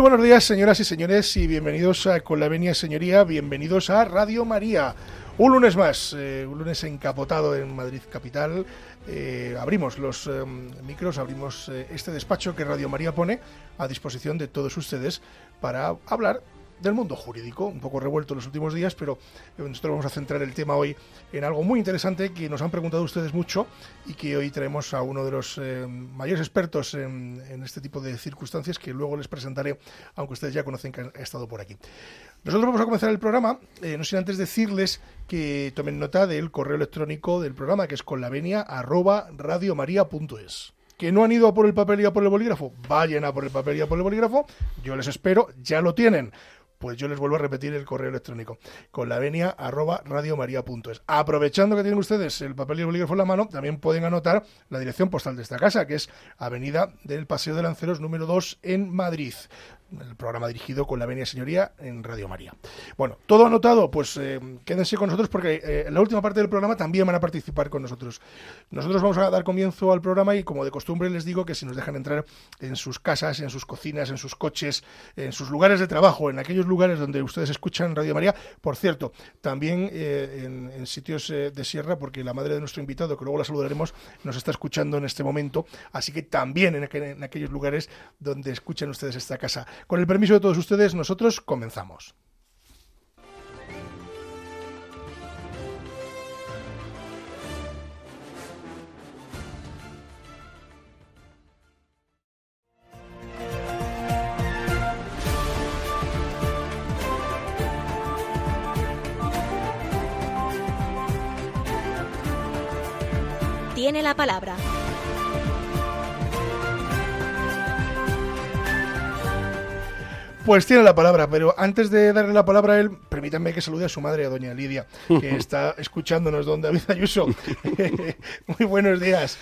Muy buenos días, señoras y señores, y bienvenidos a Con la Venia Señoría, bienvenidos a Radio María. Un lunes más, eh, un lunes encapotado en Madrid Capital. Eh, abrimos los eh, micros, abrimos eh, este despacho que Radio María pone a disposición de todos ustedes para hablar del mundo jurídico, un poco revuelto en los últimos días, pero nosotros vamos a centrar el tema hoy en algo muy interesante que nos han preguntado ustedes mucho y que hoy traemos a uno de los eh, mayores expertos en, en, este tipo de circunstancias que luego les presentaré, aunque ustedes ya conocen que ha estado por aquí. Nosotros vamos a comenzar el programa, eh, no sin antes decirles que tomen nota del correo electrónico del programa, que es con la venia arroba que no han ido a por el papel y a por el bolígrafo, vayan a por el papel y a por el bolígrafo, yo les espero, ya lo tienen pues yo les vuelvo a repetir el correo electrónico con la venia arroba radiomaria.es. Aprovechando que tienen ustedes el papel y el bolígrafo en la mano, también pueden anotar la dirección postal de esta casa, que es Avenida del Paseo de Lanceros número 2 en Madrid el programa dirigido con la venia señoría en Radio María. Bueno, todo anotado, pues eh, quédense con nosotros porque eh, en la última parte del programa también van a participar con nosotros. Nosotros vamos a dar comienzo al programa y como de costumbre les digo que si nos dejan entrar en sus casas, en sus cocinas, en sus coches, en sus lugares de trabajo, en aquellos lugares donde ustedes escuchan Radio María, por cierto, también eh, en, sitios de sierra, porque la madre de nuestro invitado, que luego la saludaremos, nos está escuchando en este momento, así que también en aquellos lugares donde escuchan ustedes esta casa. Con el permiso de todos ustedes, nosotros comenzamos. Tiene la palabra. Pues tiene la palabra, pero antes de darle la palabra a él, permítanme que salude a su madre, a doña Lidia, que está escuchándonos, don David Ayuso. Muy buenos días.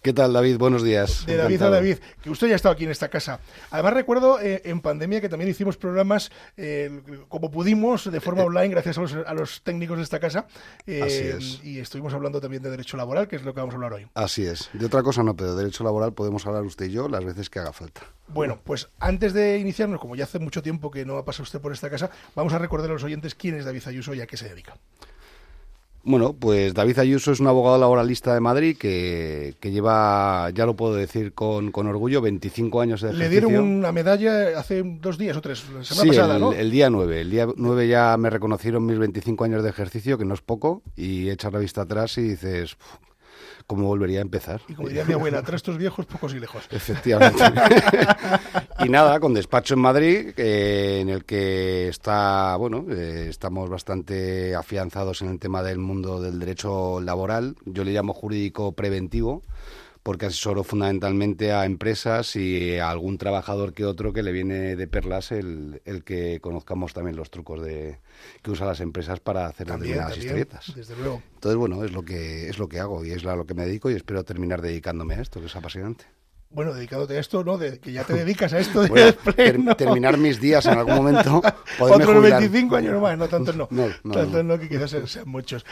¿Qué tal, David? Buenos días. De David Encantado. a David, que usted ya ha estado aquí en esta casa. Además, recuerdo eh, en pandemia que también hicimos programas eh, como pudimos, de forma online, gracias a los, a los técnicos de esta casa. Eh, Así es. Y estuvimos hablando también de derecho laboral, que es lo que vamos a hablar hoy. Así es. De otra cosa no, pero de derecho laboral podemos hablar usted y yo las veces que haga falta. Bueno, pues antes de iniciarnos, como ya hace mucho tiempo que no ha pasado usted por esta casa, vamos a recordar a los oyentes quién es David Ayuso y a qué se dedica. Bueno, pues David Ayuso es un abogado laboralista de Madrid que, que lleva, ya lo puedo decir con, con, orgullo, 25 años de ejercicio. Le dieron una medalla hace dos días o tres, la semana sí, pasada, el, ¿no? el día 9. El día 9 ya me reconocieron mis 25 años de ejercicio, que no es poco, y echas la vista atrás y dices, ¿cómo volvería a empezar? Y como diría mi abuela, trastos viejos, pocos y lejos. Efectivamente. y nada, con despacho en Madrid, eh, en el que está, bueno, eh, estamos bastante afianzados en el tema del mundo del derecho laboral. Yo le llamo jurídico preventivo porque asesoro fundamentalmente a empresas y a algún trabajador que otro que le viene de perlas el, el que conozcamos también los trucos de que usan las empresas para hacer también, determinadas también, historietas. Desde luego. Entonces, bueno, es lo que es lo que hago y es a lo que me dedico y espero terminar dedicándome a esto, que es apasionante. Bueno, dedicándote a esto, ¿no? De, que ya te dedicas a esto de bueno, pleno. ter terminar mis días en algún momento. Otros 25 años más, no tantos no. no, no tantos no, que quizás sean, muchos.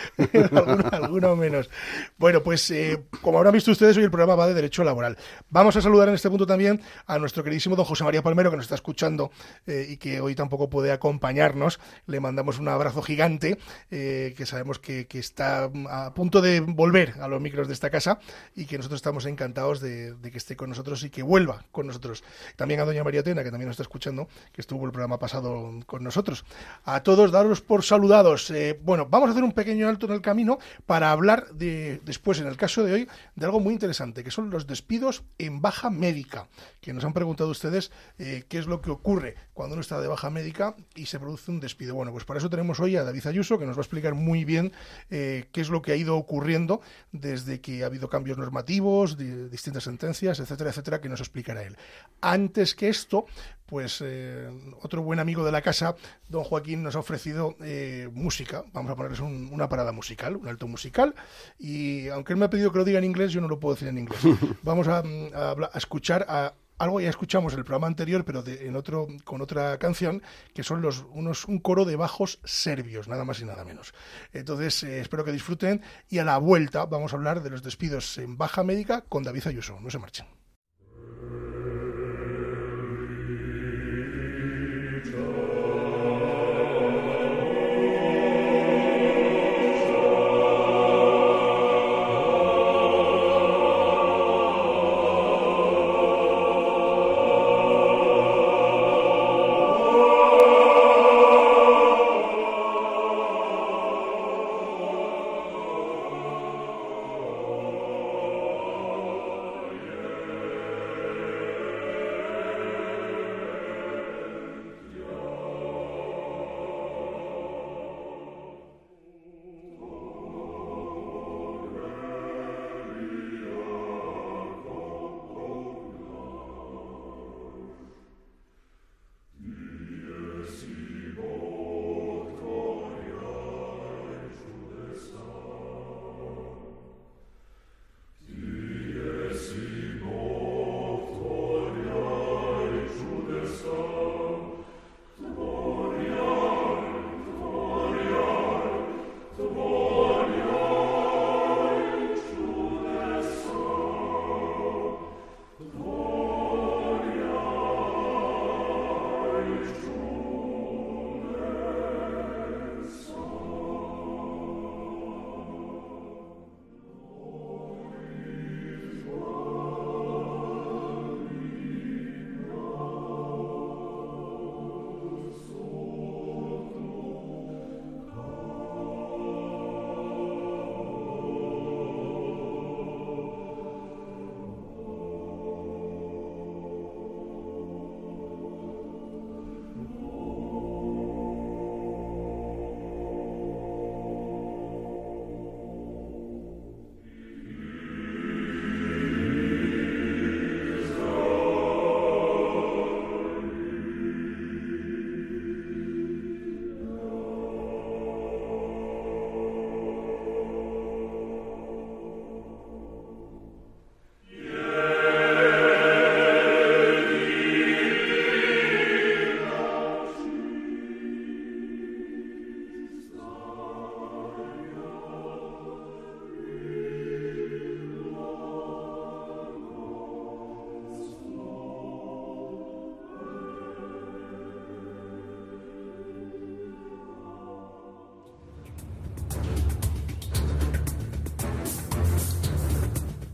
alguno, alguno, menos. Bueno, pues eh, como habrán visto ustedes, hoy el programa va de derecho laboral. Vamos a saludar en este punto también a nuestro queridísimo don José María Palmero, que nos está escuchando eh, y que hoy tampoco puede acompañarnos. Le mandamos un abrazo gigante, eh, que sabemos que, que, está a punto de volver a los micros de esta casa y que nosotros estamos encantados de, de que esté con con nosotros y que vuelva con nosotros. También a doña María Tena, que también nos está escuchando, que estuvo el programa pasado con nosotros. A todos, daros por saludados. Eh, bueno, vamos a hacer un pequeño alto en el camino para hablar de, después, en el caso de hoy, de algo muy interesante, que son los despidos en baja médica, que nos han preguntado ustedes eh, qué es lo que ocurre cuando uno está de baja médica y se produce un despido. Bueno, pues para eso tenemos hoy a David Ayuso, que nos va a explicar muy bien eh, qué es lo que ha ido ocurriendo desde que ha habido cambios normativos, distintas sentencias, etcétera, etcétera, que nos explicará él. Antes que esto, pues eh, otro buen amigo de la casa, don Joaquín, nos ha ofrecido eh, música. Vamos a ponerles una parada musical, un alto musical. Y aunque él me ha pedido que lo diga en inglés, yo no lo puedo decir en inglés. Vamos a, a escuchar a algo ya escuchamos en el programa anterior, pero en otro, con otra canción, que son los, unos, un coro de bajos serbios, nada más y nada menos. Entonces, eh, espero que disfruten y a la vuelta vamos a hablar de los despidos en baja médica con David Ayuso. No se marchen.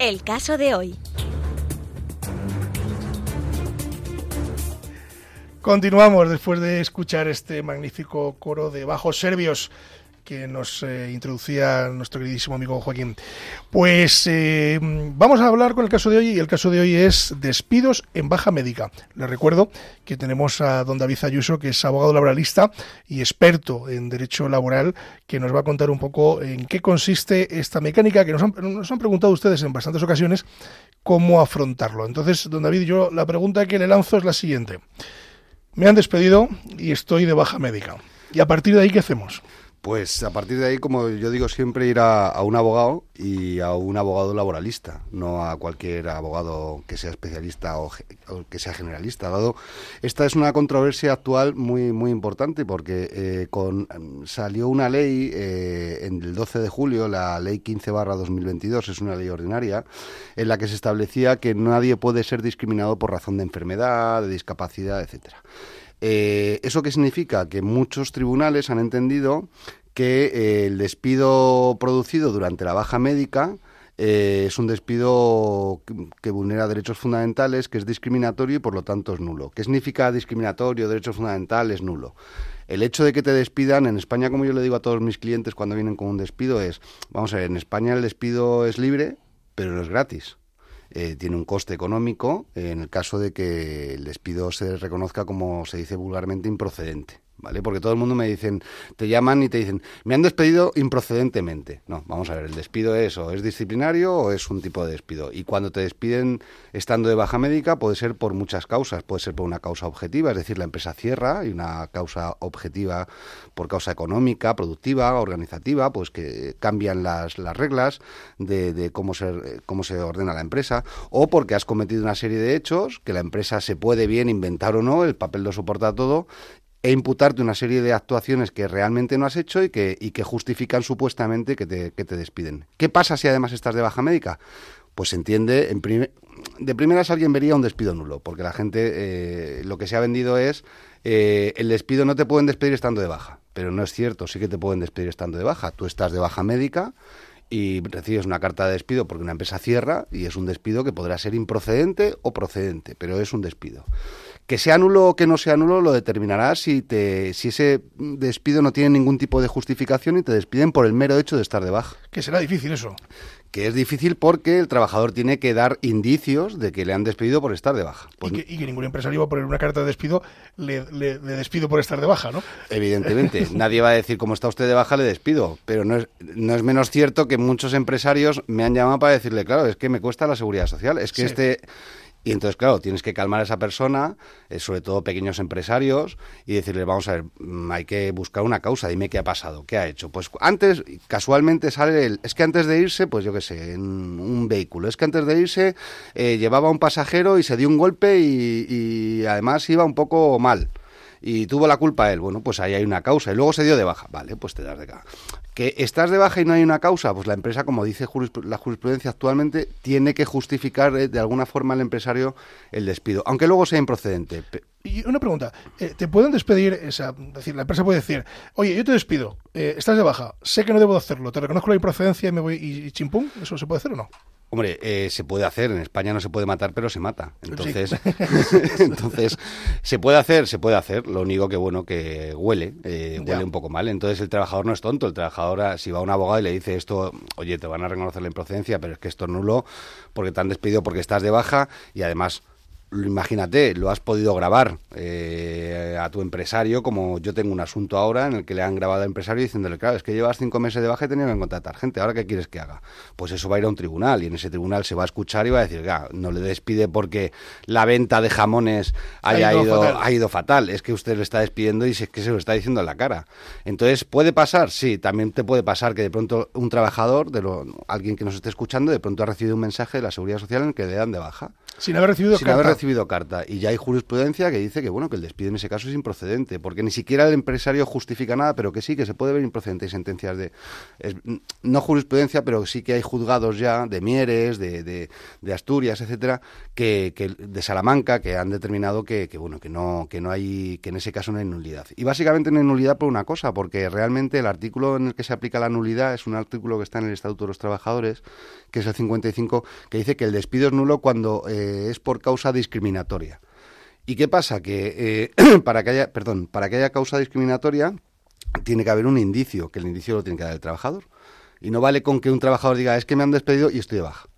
El caso de hoy. Continuamos después de escuchar este magnífico coro de bajos serbios que nos eh, introducía nuestro queridísimo amigo Joaquín. Pues eh, vamos a hablar con el caso de hoy y el caso de hoy es despidos en baja médica. Les recuerdo que tenemos a don David Ayuso, que es abogado laboralista y experto en derecho laboral, que nos va a contar un poco en qué consiste esta mecánica que nos han, nos han preguntado ustedes en bastantes ocasiones cómo afrontarlo. Entonces, don David, yo la pregunta que le lanzo es la siguiente. Me han despedido y estoy de baja médica. ¿Y a partir de ahí qué hacemos? Pues a partir de ahí, como yo digo, siempre ir a, un abogado y a un abogado laboralista, no a cualquier abogado que sea especialista o, que sea generalista. Dado esta es una controversia actual muy muy importante porque eh, con salió una ley eh, en el 12 de julio, la ley 15/2022, es una ley ordinaria en la que se establecía que nadie puede ser discriminado por razón de enfermedad, de discapacidad, etcétera. Eh, ¿Eso qué significa? Que muchos tribunales han entendido que eh, el despido producido durante la baja médica eh, es un despido que, vulnera derechos fundamentales, que es discriminatorio y por lo tanto es nulo. ¿Qué significa discriminatorio, derechos fundamentales, nulo? El hecho de que te despidan, en España, como yo le digo a todos mis clientes cuando vienen con un despido, es, vamos a ver, en España el despido es libre, pero no es gratis. Eh, tiene un coste económico en el caso de que el despido se reconozca como se dice vulgarmente improcedente. ¿Vale? Porque todo el mundo me dicen, te llaman y te dicen, me han despedido improcedentemente. No, vamos a ver, el despido es o es disciplinario o es un tipo de despido. Y cuando te despiden estando de baja médica puede ser por muchas causas. Puede ser por una causa objetiva, es decir, la empresa cierra y una causa objetiva por causa económica, productiva, organizativa, pues que cambian las, las reglas de, de cómo, se, cómo se ordena la empresa. O porque has cometido una serie de hechos que la empresa se puede bien inventar o no, el papel lo soporta todo e imputarte una serie de actuaciones que realmente no has hecho y que, y que justifican supuestamente que te, que te despiden. ¿Qué pasa si además estás de baja médica? Pues se entiende, en de primeras alguien vería un despido nulo, porque la gente eh, lo que se ha vendido es eh, el despido no te pueden despedir estando de baja, pero no es cierto, sí que te pueden despedir estando de baja. Tú estás de baja médica y recibes una carta de despido porque una empresa cierra y es un despido que podrá ser improcedente o procedente, pero es un despido. Que sea nulo o que no sea nulo lo determinará si, te, si ese despido no tiene ningún tipo de justificación y te despiden por el mero hecho de estar de baja. Que será difícil eso. Que es difícil porque el trabajador tiene que dar indicios de que le han despedido por estar de baja. y, que, ningún empresario va a poner una carta de despido, le, despido por estar de baja, ¿no? Evidentemente. Nadie va a decir, como está usted de baja, le despido. Pero no es, no es menos cierto que muchos empresarios me han llamado para decirle, claro, es que me cuesta la seguridad social. Es que este y entonces, claro, tienes que calmar a esa persona, eh, sobre todo pequeños empresarios, y decirle, vamos a ver, mm, hay que buscar una causa, dime qué ha pasado, qué ha hecho. Pues antes, casualmente sale el, es que antes de irse, pues yo qué sé, en un vehículo, es que antes de irse eh, llevaba un pasajero y se dio un golpe y, y además iba un poco mal y tuvo la culpa él. Bueno, pues ahí hay una causa y luego se dio de baja. Vale, pues te das de acá. ¿Que estás de baja y no hay una causa? Pues la empresa, como dice la jurisprudencia actualmente, tiene que justificar eh, de alguna forma al empresario el despido, aunque luego sea improcedente. Y una pregunta, eh, ¿te pueden despedir? Esa, decir, la empresa puede decir, oye, yo te despido, eh, estás de baja, sé que no debo hacerlo, te reconozco la improcedencia y me voy y, y chimpum, ¿eso se puede hacer o no? Hombre, eh, se puede hacer. En España no se puede matar, pero se mata. Entonces, entonces se puede hacer, se puede hacer. Lo único que bueno que huele, eh, huele un poco mal. Entonces el trabajador no es tonto. El trabajador, ah, si va a un abogado y le dice esto, oye, te van a reconocer la improcedencia, pero es que esto es nulo porque te han despedido porque estás de baja y además imagínate, lo has podido grabar eh, a tu empresario, como yo tengo un asunto ahora en el que le han grabado al empresario diciéndole, claro, es que llevas cinco meses de baja y tenía que contratar gente, ¿ahora qué quieres que haga? Pues eso va a ir a un tribunal y en ese tribunal se va a escuchar y va a decir, no le despide porque la venta de jamones haya ha ido, fatal. ha ido fatal, es que usted le está despidiendo y es que se lo está diciendo en la cara. Entonces, ¿puede pasar? Sí, también te puede pasar que de pronto un trabajador, de lo, alguien que nos esté escuchando, de pronto ha recibido un mensaje de la Seguridad Social en el que le dan de baja. Sin haber recibido Sin haber recibido carta. Y ya hay jurisprudencia que dice que bueno que el despido en ese caso es improcedente, porque ni siquiera el empresario justifica nada, pero que sí, que se puede ver improcedente. Hay sentencias de... no jurisprudencia, pero sí que hay juzgados ya de Mieres, de, de, Asturias, etcétera, que, que, de Salamanca, que han determinado que, que, bueno, que no, que no hay, que en ese caso no hay nulidad. Y básicamente no hay nulidad por una cosa, porque realmente el artículo en el que se aplica la nulidad es un artículo que está en el Estatuto de los Trabajadores, que es el 55, que dice que el despido es nulo cuando eh, es por causa discriminatoria. ¿Y qué pasa? Que eh, para que haya, perdón, para que haya causa discriminatoria tiene que haber un indicio, que el indicio lo tiene que dar el trabajador. Y no vale con que un trabajador diga, es que me han despedido y estoy de baja.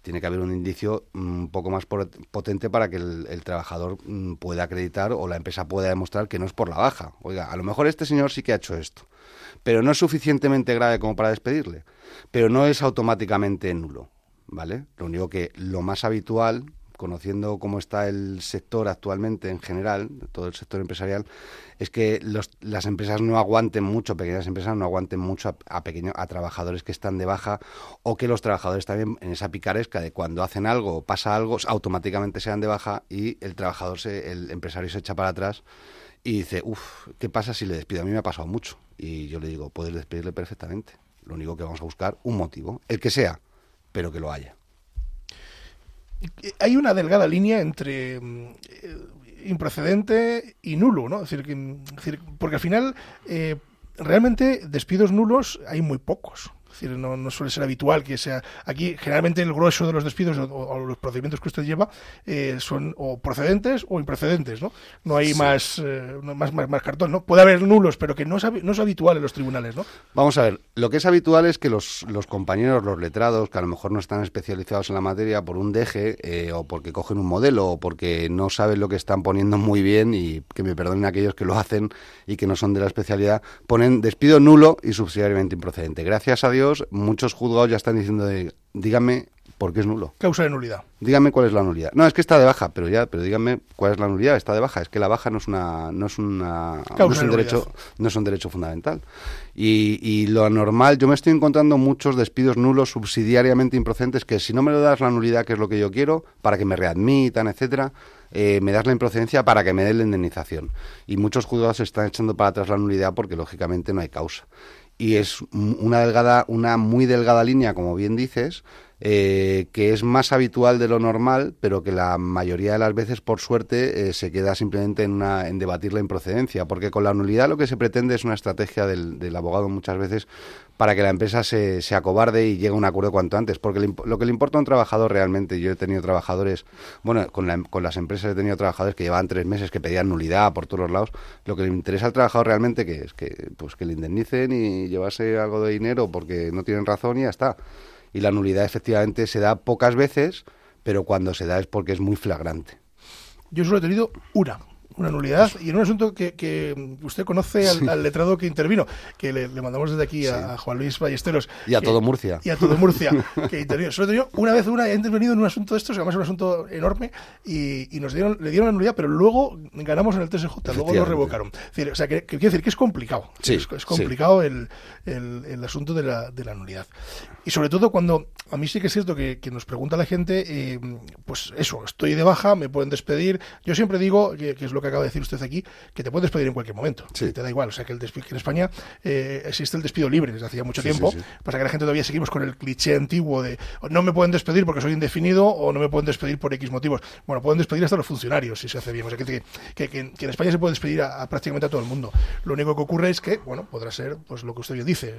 Tiene que haber un indicio un poco más potente para que el, trabajador mm, pueda acreditar o la empresa pueda demostrar que no es por la baja. Oiga, a lo mejor este señor sí que ha hecho esto, pero no es suficientemente grave como para despedirle, pero no es automáticamente nulo. ¿Vale? Lo único que lo más habitual conociendo cómo está el sector actualmente en general, todo el sector empresarial, es que las empresas no aguanten mucho, pequeñas empresas no aguanten mucho a, a trabajadores que están de baja o que los trabajadores también en esa picaresca de cuando hacen algo o pasa algo, automáticamente sean de baja y el trabajador, se, el empresario se echa para atrás y dice, uff, ¿qué pasa si le despido? A mí me ha pasado mucho. Y yo le digo, puedes despedirle perfectamente. Lo único que vamos a buscar, un motivo, el que sea, pero que lo haya hay una delgada línea entre mm, eh, improcedente y nulo, ¿no? Es decir, que, porque al final, eh, realmente, despidos nulos hay muy pocos. Es decir, no, no, suele ser habitual que sea. Aquí, generalmente, el grueso de los despidos o, los procedimientos que usted lleva eh, son o procedentes o imprecedentes, ¿no? No hay más, eh, más, más, más, cartón, ¿no? Puede haber nulos, pero que no es, no es habitual en los tribunales, ¿no? Vamos a ver, lo que es habitual es que los, los compañeros, los letrados, que a lo mejor no están especializados en la materia, por un deje eh, o porque cogen un modelo o porque no saben lo que están poniendo muy bien y que me perdonen aquellos que lo hacen y que no son de la especialidad, ponen despido nulo y subsidiariamente improcedente. Gracias a Dios muchos juzgados ya están diciendo de, dígame por qué es nulo. Causa de nulidad. Dígame cuál es la nulidad. No, es que está de baja, pero ya, pero dígame cuál es la nulidad. Está de baja. Es que la baja no es una, no es una, no es un derecho, no es un derecho fundamental. Y, y, lo normal, yo me estoy encontrando muchos despidos nulos subsidiariamente improcedentes que si no me lo das la nulidad, que es lo que yo quiero, para que me readmitan, etcétera, eh, me das la improcedencia para que me den la indemnización. Y muchos juzgados se están echando para atrás la nulidad porque lógicamente no hay causa y es una delgada, una muy delgada línea, como bien dices, eh, que es más habitual de lo normal, pero que la mayoría de las veces, por suerte, eh, se queda simplemente en, una, en debatir la improcedencia, porque con la nulidad lo que se pretende es una estrategia del, abogado muchas veces para que la empresa se, se, acobarde y llegue a un acuerdo cuanto antes, porque lo que le importa a un trabajador realmente, yo he tenido trabajadores, bueno, con, la, con las empresas he tenido trabajadores que llevaban tres meses, que pedían nulidad por todos los lados, lo que le interesa al trabajador realmente que es que, pues, que le indemnicen y llevarse algo de dinero porque no tienen razón y ya está y la nulidad efectivamente se da pocas veces, pero cuando se da es porque es muy flagrante. Yo solo he tenido una, una nulidad y en un asunto que, que usted conoce al, letrado que intervino, que le, mandamos desde aquí a, Juan Luis Ballesteros. Y a todo Murcia. Y a todo Murcia, que intervino. Solo tenido una vez una, he intervenido en un asunto de estos, además es un asunto enorme, y, y, nos dieron, le dieron la nulidad, pero luego ganamos en el TSJ, luego lo revocaron. o sea, que, quiero decir que es complicado. es, complicado el, el, el, asunto de la, de la nulidad. Y sobre todo cuando, a mí sí que es cierto que, que nos pregunta la gente, eh, pues eso, estoy de baja, me pueden despedir. Yo siempre digo, que, que es lo que acaba de decir usted aquí, que te puedes despedir en cualquier momento. Te da igual. O sea, que, el despido, en España eh, existe el despido libre desde hacía mucho tiempo. Pasa que la gente todavía seguimos con el cliché antiguo de no me pueden despedir porque soy indefinido o no me pueden despedir por X motivos. Bueno, pueden despedir hasta los funcionarios si se hace bien. O sea, que, que en España se puede despedir a, prácticamente a todo el mundo. Lo único que ocurre es que, bueno, podrá ser pues lo que usted bien dice,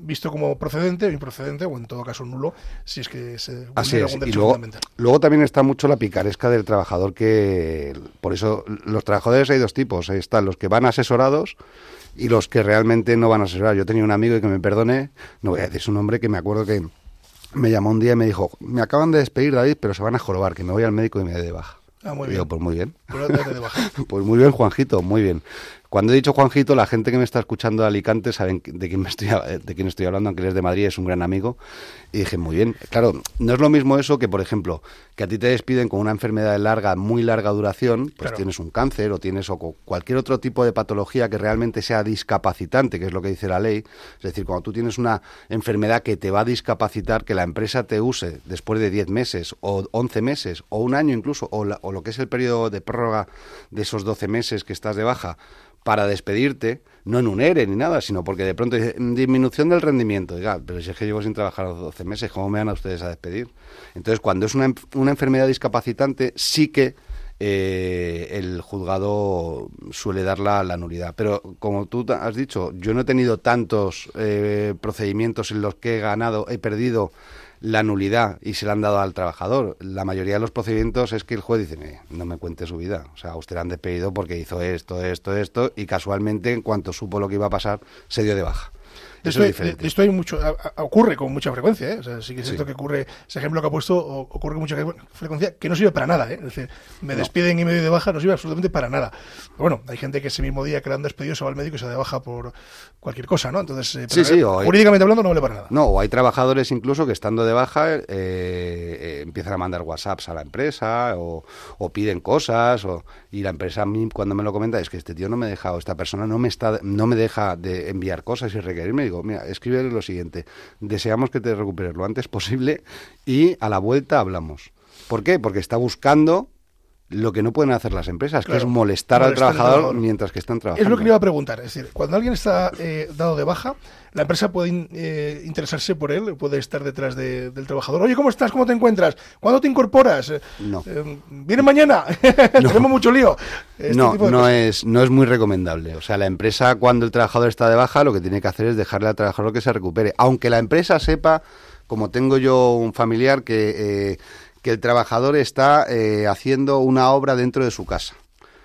visto como procedente o improcedente o en todo caso nulo si es que se Así es. y luego, luego también está mucho la picaresca del trabajador que por eso los trabajadores hay dos tipos. están los que van asesorados y los que realmente no van a asesorar. Yo tenía un amigo y que me perdone, no voy a decir su nombre, que me acuerdo que me llamó un día y me dijo, me acaban de despedir David, pero se van a jorobar, que me voy al médico y me de baja. Ah, muy bien. pues muy bien. pues muy bien, Juanjito, muy bien. Cuando he dicho Juanjito, la gente que me está escuchando de Alicante saben de quién, me estoy, de quién estoy hablando, aunque él es de Madrid, es un gran amigo. Y dije, muy bien. Claro, no es lo mismo eso que, por ejemplo, que a ti te despiden con una enfermedad de larga, muy larga duración, pues tienes un cáncer o tienes o cualquier otro tipo de patología que realmente sea discapacitante, que es lo que dice la ley. Es decir, cuando tú tienes una enfermedad que te va a discapacitar, que la empresa te use después de 10 meses o 11 meses o un año incluso, o, o lo que es el periodo de prórroga de esos 12 meses que estás de baja, para despedirte, no en un ERE ni nada, sino porque de pronto dice, disminución del rendimiento. Diga, pero si es que llevo sin trabajar 12 meses, ¿cómo me van a ustedes a despedir? Entonces, cuando es una, una enfermedad discapacitante, sí que eh, el juzgado suele dar la, la, nulidad. Pero como tú has dicho, yo no he tenido tantos eh, procedimientos en los que he ganado, he perdido la nulidad y se la han dado al trabajador. La mayoría de los procedimientos es que el juez dice, no me cuente su vida. O sea, usted la han despedido porque hizo esto, esto, esto, y casualmente, en cuanto supo lo que iba a pasar, se dio de baja. Eso esto, es esto hay mucho, ocurre con mucha frecuencia, ¿eh? O sea, sí que es cierto que ocurre, ese ejemplo que ha puesto, ocurre con mucha frecuencia, que no sirve para nada, ¿eh? Es decir, me despiden y me doy de baja, no sirve absolutamente para nada. bueno, hay gente que ese mismo día que le han despedido se va al médico y se da de baja por cualquier cosa, ¿no? Entonces, eh, jurídicamente hablando no vale para nada. No, o hay trabajadores incluso que estando de baja eh, eh, empiezan a mandar WhatsApps a la empresa o, o piden cosas o, y la empresa a mí cuando me lo comenta es que este tío no me deja o esta persona no me está no me deja de enviar cosas y requerirme digo mira escribe lo siguiente deseamos que te recuperes lo antes posible y a la vuelta hablamos ¿por qué? porque está buscando lo que no pueden hacer las empresas, que es molestar, al, trabajador mientras que están trabajando. Es lo que le iba a preguntar. Es decir, cuando alguien está eh, dado de baja, la empresa puede eh, interesarse por él, puede estar detrás del trabajador. Oye, ¿cómo estás? ¿Cómo te encuentras? ¿Cuándo te incorporas? No. Eh, ¿Viene mañana? Tenemos mucho lío. Este no, no es, no es muy recomendable. O sea, la empresa, cuando el trabajador está de baja, lo que tiene que hacer es dejarle al trabajador que se recupere. Aunque la empresa sepa, como tengo yo un familiar que que el trabajador está eh, haciendo una obra dentro de su casa,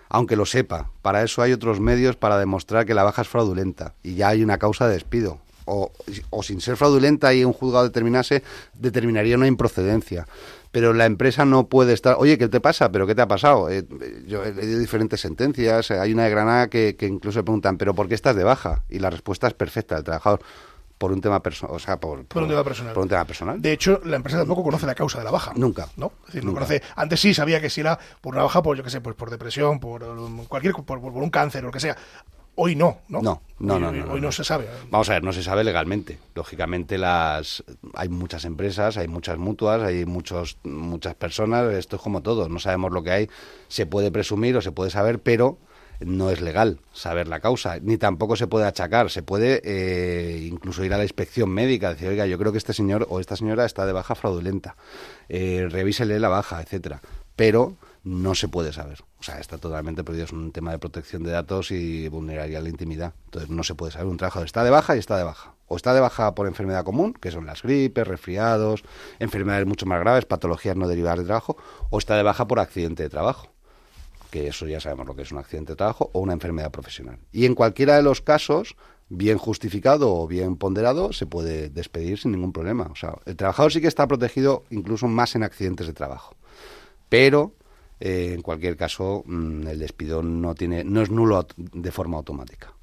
aunque lo sepa. Para eso hay otros medios para demostrar que la baja es fraudulenta y ya hay una causa de despido. O, sin ser fraudulenta y un juzgado determinase, determinaría una improcedencia pero la empresa no puede estar, oye, ¿qué te pasa? ¿Pero qué te ha pasado? Eh, yo he leído diferentes sentencias, hay una de Granada que, incluso preguntan, ¿pero por qué estás de baja? Y la respuesta es perfecta, el trabajador por un tema personal, o sea, por, un tema personal. Por un tema personal. De hecho, la empresa tampoco conoce la causa de la baja. Nunca. ¿No? Es decir, no conoce. Antes sí sabía que si era por una baja, por yo qué sé, pues por depresión, por cualquier, por, un cáncer o lo que sea. Hoy no, ¿no? No, no, no, hoy, no, se sabe. Vamos a ver, no se sabe legalmente. Lógicamente las hay muchas empresas, hay muchas mutuas, hay muchos muchas personas, esto es como todo, no sabemos lo que hay, se puede presumir o se puede saber, pero no es legal saber la causa, ni tampoco se puede achacar. Se puede eh, incluso ir a la inspección médica, decir, oiga, yo creo que este señor o esta señora está de baja fraudulenta, eh, revísele la baja, etcétera. Pero no se puede saber. O sea, está totalmente prohibido. Es un tema de protección de datos y vulneraría la intimidad. Entonces, no se puede saber. Un trabajador está de baja y está de baja. O está de baja por enfermedad común, que son las gripes, resfriados, enfermedades mucho más graves, patologías no derivadas de trabajo, o está de baja por accidente de trabajo que eso ya sabemos lo que es un accidente de trabajo o una enfermedad profesional. Y en cualquiera de los casos, bien justificado o bien ponderado, se puede despedir sin ningún problema. O sea, el trabajador sí que está protegido incluso más en accidentes de trabajo. Pero eh, en cualquier caso, mm, el despido no tiene, no es nulo de forma automática.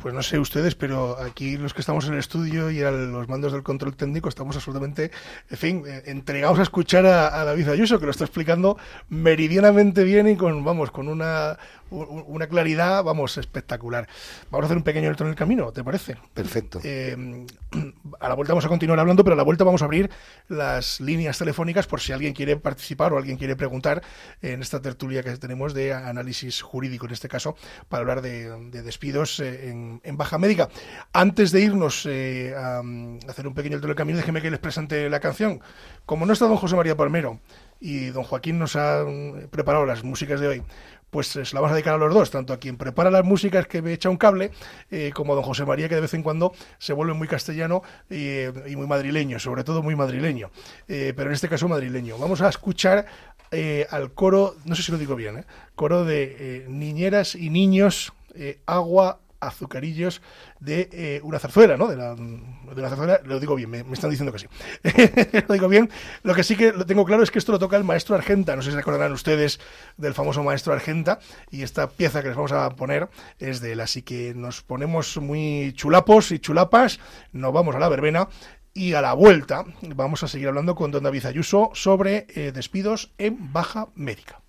Pues no sé ustedes, pero aquí los que estamos en el estudio y a los mandos del control técnico estamos absolutamente, en fin, eh, entregados a escuchar a, a David Ayuso, que lo está explicando meridianamente bien y con, vamos, con una, una claridad, vamos, espectacular. Vamos a hacer un pequeño alto en el camino, ¿te parece? Perfecto. Eh, a la vuelta vamos a continuar hablando, pero a la vuelta vamos a abrir las líneas telefónicas por si alguien quiere participar o alguien quiere preguntar en esta tertulia que tenemos de análisis jurídico, en este caso, para hablar de, despidos eh, en, baja médica. Antes de irnos eh, a, hacer un pequeño alto en el camino, déjeme que les presente la canción. Como no está don José María Palmero y don Joaquín nos ha preparado las músicas de hoy, pues se la vamos a dedicar a los dos, tanto a quien prepara las músicas que me echa un cable, eh, como a don José María, que de vez en cuando se vuelve muy castellano y, muy madrileño, sobre todo muy madrileño, eh, pero en este caso madrileño. Vamos a escuchar eh, al coro, no sé si lo digo bien, coro de niñeras y niños, agua, azucarillos de eh, una zarzuela, ¿no? De, la, de zarzuela, lo digo bien, me, están diciendo que sí. lo digo bien. Lo que sí que lo tengo claro es que esto lo toca el maestro Argenta. No sé si se acordarán ustedes del famoso maestro Argenta. Y esta pieza que les vamos a poner es de él. Así que nos ponemos muy chulapos y chulapas. Nos vamos a la verbena. Y a la vuelta vamos a seguir hablando con don David Ayuso sobre eh, despidos en baja médica.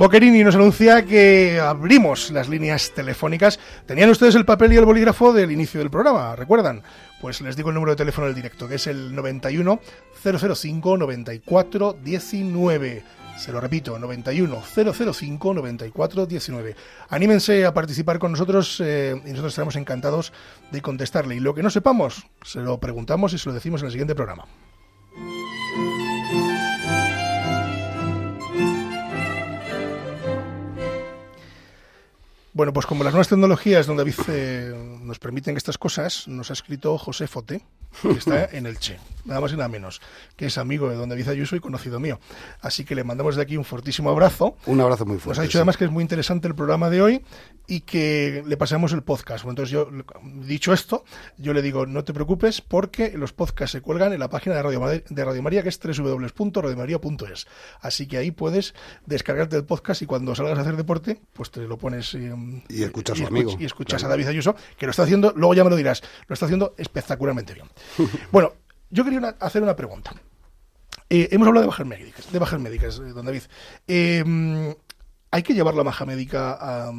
Boquerini nos anuncia que abrimos las líneas telefónicas. ¿Tenían ustedes el papel y el bolígrafo del inicio del programa? ¿Recuerdan? Pues les digo el número de teléfono del directo, que es el 91 005 94 19. Se lo repito, 91 005 94 19. Anímense a participar con nosotros eh, y nosotros estaremos encantados de contestarle. Y lo que no sepamos, se lo preguntamos y se lo decimos en el siguiente programa. Bueno, pues como las nuevas tecnologías, donde David eh, nos permiten estas cosas, nos ha escrito José Fote, que está en el Che, nada más y nada menos, que es amigo de don David Ayuso y conocido mío. Así que le mandamos de aquí un fortísimo abrazo. Un abrazo muy fuerte. Nos ha dicho además que es muy interesante el programa de hoy y que le pasamos el podcast. Entonces yo, dicho esto, yo le digo, no te preocupes porque los podcasts se cuelgan en la página de Radio, de Radio María, que es www.radiomaria.es. Así que ahí puedes descargarte el podcast y cuando salgas a hacer deporte, pues te lo pones... y escuchas a su amigo. Y escuchas a David Ayuso, que lo está haciendo, luego ya me lo dirás, lo está haciendo espectacularmente bien. bueno, yo quería hacer una pregunta. Eh, hemos hablado de bajas médicas, de bajas médicas, eh, don David. Eh, ¿Hay que llevar la baja médica a,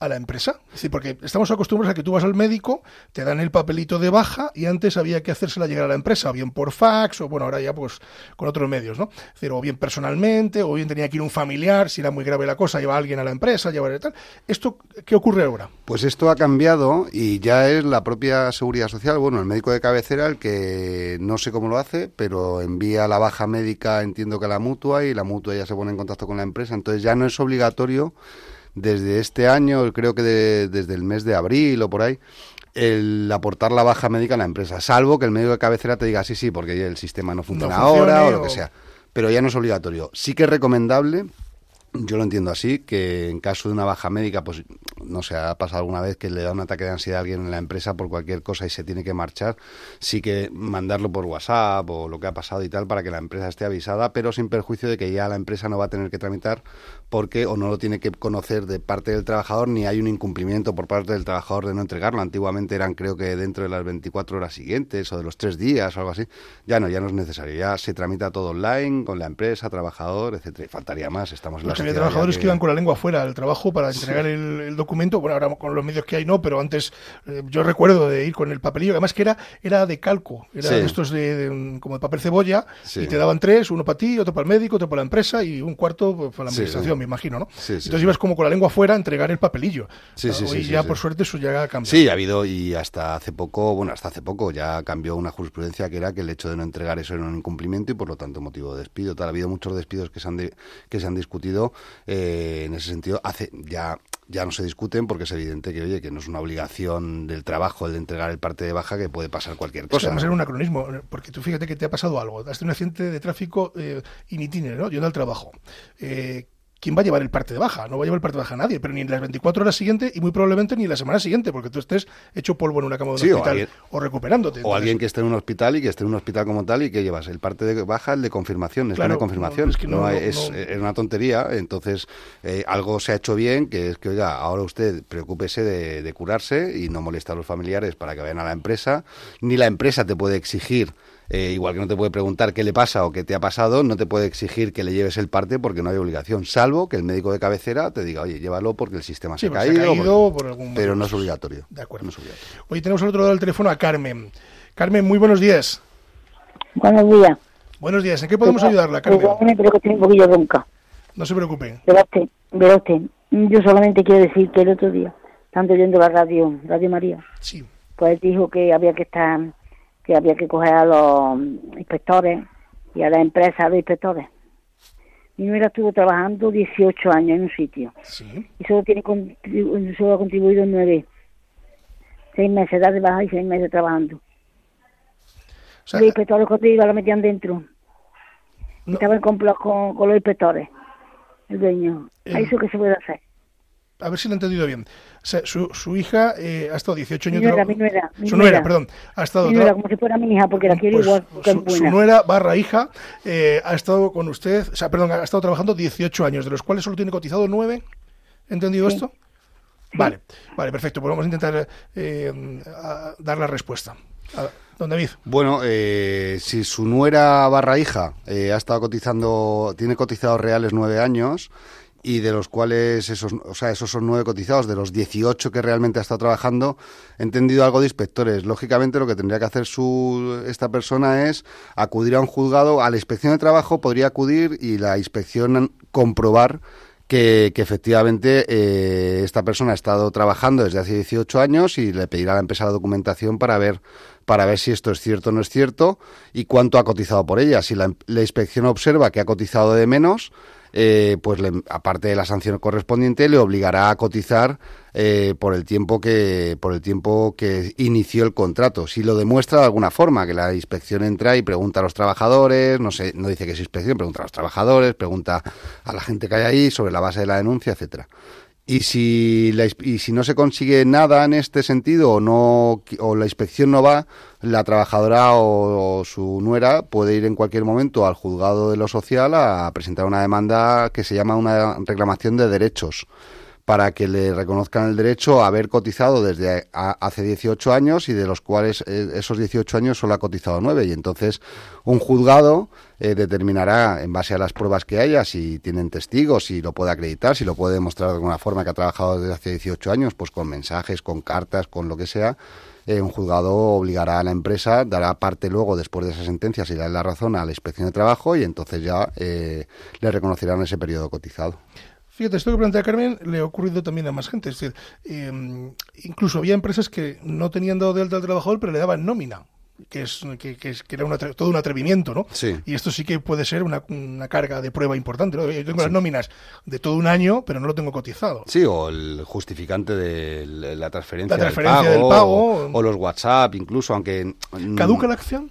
a la empresa. Es decir, porque estamos acostumbrados a que tú vas al médico, te dan el papelito de baja y antes había que hacérsela llegar a la empresa, bien por fax o bueno, ahora ya pues con otros medios, ¿no? Es decir, o bien personalmente, o bien tenía que ir un familiar, si era muy grave la cosa, lleva a alguien a la empresa, llevar tal. ¿Esto qué ocurre ahora? Pues esto ha cambiado y ya es la propia seguridad social, bueno, el médico de cabecera el que no sé cómo lo hace, pero envía la baja médica, entiendo que a la mutua y la mutua ya se pone en contacto con la empresa, entonces ya no es obligatorio desde este año, creo que desde el mes de abril o por ahí, el aportar la baja médica a la empresa, salvo que el médico de cabecera te diga sí, sí, porque el sistema no funciona ahora o lo que sea. Pero ya no es obligatorio. Sí que es recomendable yo lo entiendo así, que en caso de una baja médica, pues no sé, ha pasado alguna vez que le da un ataque de ansiedad a alguien en la empresa por cualquier cosa y se tiene que marchar, sí que mandarlo por WhatsApp o lo que ha pasado y tal para que la empresa esté avisada, pero sin perjuicio de que ya la empresa no va a tener que tramitar porque o no lo tiene que conocer de parte del trabajador ni hay un incumplimiento por parte del trabajador de no entregarlo. Antiguamente eran creo que dentro de las 24 horas siguientes o de los tres días o algo así. Ya no, ya no es necesario. Ya se tramita todo online con la empresa, trabajador, etcétera. Faltaría más. Estamos en la Había trabajadores que... iban con la lengua fuera al trabajo para entregar el, documento. Bueno, ahora con los medios que hay no, pero antes eh, yo recuerdo de ir con el papelillo, además que era era de calco, era de estos de, como de papel cebolla y te daban tres, uno para ti, otro para el médico, otro para la empresa y un cuarto pues, para la administración, me imagino, ¿no? Entonces ibas como con la lengua fuera a entregar el papelillo. Sí, sí, y ya por suerte eso ya ha cambiado. Sí, ha habido y hasta hace poco, bueno, hasta hace poco ya cambió una jurisprudencia que era que el hecho de no entregar eso era un incumplimiento y por lo tanto motivo de despido. Tal, ha habido muchos despidos que se han que se han discutido eh, en ese sentido hace ya ya no se discuten porque es evidente que oye que no es una obligación del trabajo el de entregar el parte de baja que puede pasar cualquier cosa. Es que un anacronismo, porque tú fíjate que te ha pasado algo, has tenido un accidente de tráfico eh, in ¿no? Yendo al trabajo. Eh, ¿quién va a llevar el parte de baja? No va a llevar el parte de baja nadie, pero ni en las 24 horas siguientes y muy probablemente ni en la semana siguiente, porque tú estés hecho polvo en una cama de un hospital o, recuperándote. O alguien que esté en un hospital y que esté en un hospital como tal y que llevas el parte de baja, el de confirmación, es una confirmación. No, es, una tontería, entonces eh, algo se ha hecho bien, que es que, oiga, ahora usted preocúpese de, de curarse y no molesta a los familiares para que vayan a la empresa, ni la empresa te puede exigir eh, igual que no te puede preguntar qué le pasa o qué te ha pasado, no te puede exigir que le lleves el parte porque no hay obligación, salvo que el médico de cabecera te diga, oye, llévalo porque el sistema se, ha caído, pero no es obligatorio. De acuerdo. Hoy tenemos al otro lado del teléfono a Carmen. Carmen, muy buenos días. Buenos días. Buenos días. ¿En qué podemos ayudarla, Carmen? Pero que tiene un poquillo ronca. No se preocupe. Verá usted, yo solamente quiero decir que el otro día, estando oyendo la radio, Radio María, sí. pues dijo que había que estar que había que coger a los inspectores y a la empresa de inspectores. Mi nuera estuvo trabajando 18 años en un sitio y solo, tiene solo ha contribuido nueve. Seis meses de baja y seis meses trabajando. los inspectores cuando iba la metían dentro. Estaba en complot con, los inspectores, el dueño. Eh, ¿Eso qué se puede hacer? A ver si lo he entendido bien su, su hija eh, ha estado 18 años... Mi nuera, mi nuera, su nuera, perdón. Ha estado mi nuera, como si fuera mi hija, porque la quiero pues igual. Su, su, nuera barra hija eh, ha estado con usted, o sea, perdón, ha estado trabajando 18 años, de los cuales solo tiene cotizado 9. ¿Entendido esto? Vale, vale, perfecto. Pues vamos a intentar eh, dar la respuesta. don David. Bueno, eh, si su nuera barra hija eh, ha estado cotizando, tiene cotizados reales nueve años y de los cuales esos, o sea, esos son nueve cotizados, de los 18 que realmente ha estado trabajando, he entendido algo de inspectores. Lógicamente lo que tendría que hacer su, esta persona es acudir a un juzgado, a la inspección de trabajo podría acudir y la inspección comprobar que, efectivamente eh, esta persona ha estado trabajando desde hace 18 años y le pedirá a la empresa la documentación para ver para ver si esto es cierto o no es cierto y cuánto ha cotizado por ella. Si la, la inspección observa que ha cotizado de menos, eh, pues aparte de la sanción correspondiente, le obligará a cotizar eh, por el tiempo que por el tiempo que inició el contrato. Si lo demuestra de alguna forma, que la inspección entra y pregunta a los trabajadores, no sé, no dice que es inspección, pregunta a los trabajadores, pregunta a la gente que hay ahí sobre la base de la denuncia, etcétera. Y si, la, y si no se consigue nada en este sentido o, no, o la inspección no va, la trabajadora o, su nuera puede ir en cualquier momento al juzgado de lo social a presentar una demanda que se llama una reclamación de derechos para que le reconozcan el derecho a haber cotizado desde hace 18 años y de los cuales eh, esos 18 años solo ha cotizado 9. Y entonces un juzgado eh, determinará, en base a las pruebas que haya, si tienen testigos, si lo puede acreditar, si lo puede demostrar de alguna forma que ha trabajado desde hace 18 años, pues con mensajes, con cartas, con lo que sea. Eh, un juzgado obligará a la empresa, dará parte luego, después de esa sentencia, si da la razón a la inspección de trabajo y entonces ya le reconocerán ese periodo cotizado. Fíjate, esto que plantea Carmen le ha ocurrido también a más gente. Es decir, em, incluso había empresas que no tenían dado de alta al trabajador, pero le daban nómina. Que, es, que, que, era todo un atrevimiento, ¿no? Sí. Y esto sí que puede ser una, carga de prueba importante. ¿no? Yo tengo las nóminas de todo un año, pero no lo tengo cotizado. Sí, o el justificante de la transferencia, del pago, O, los WhatsApp, incluso, aunque... ¿Caduca la acción?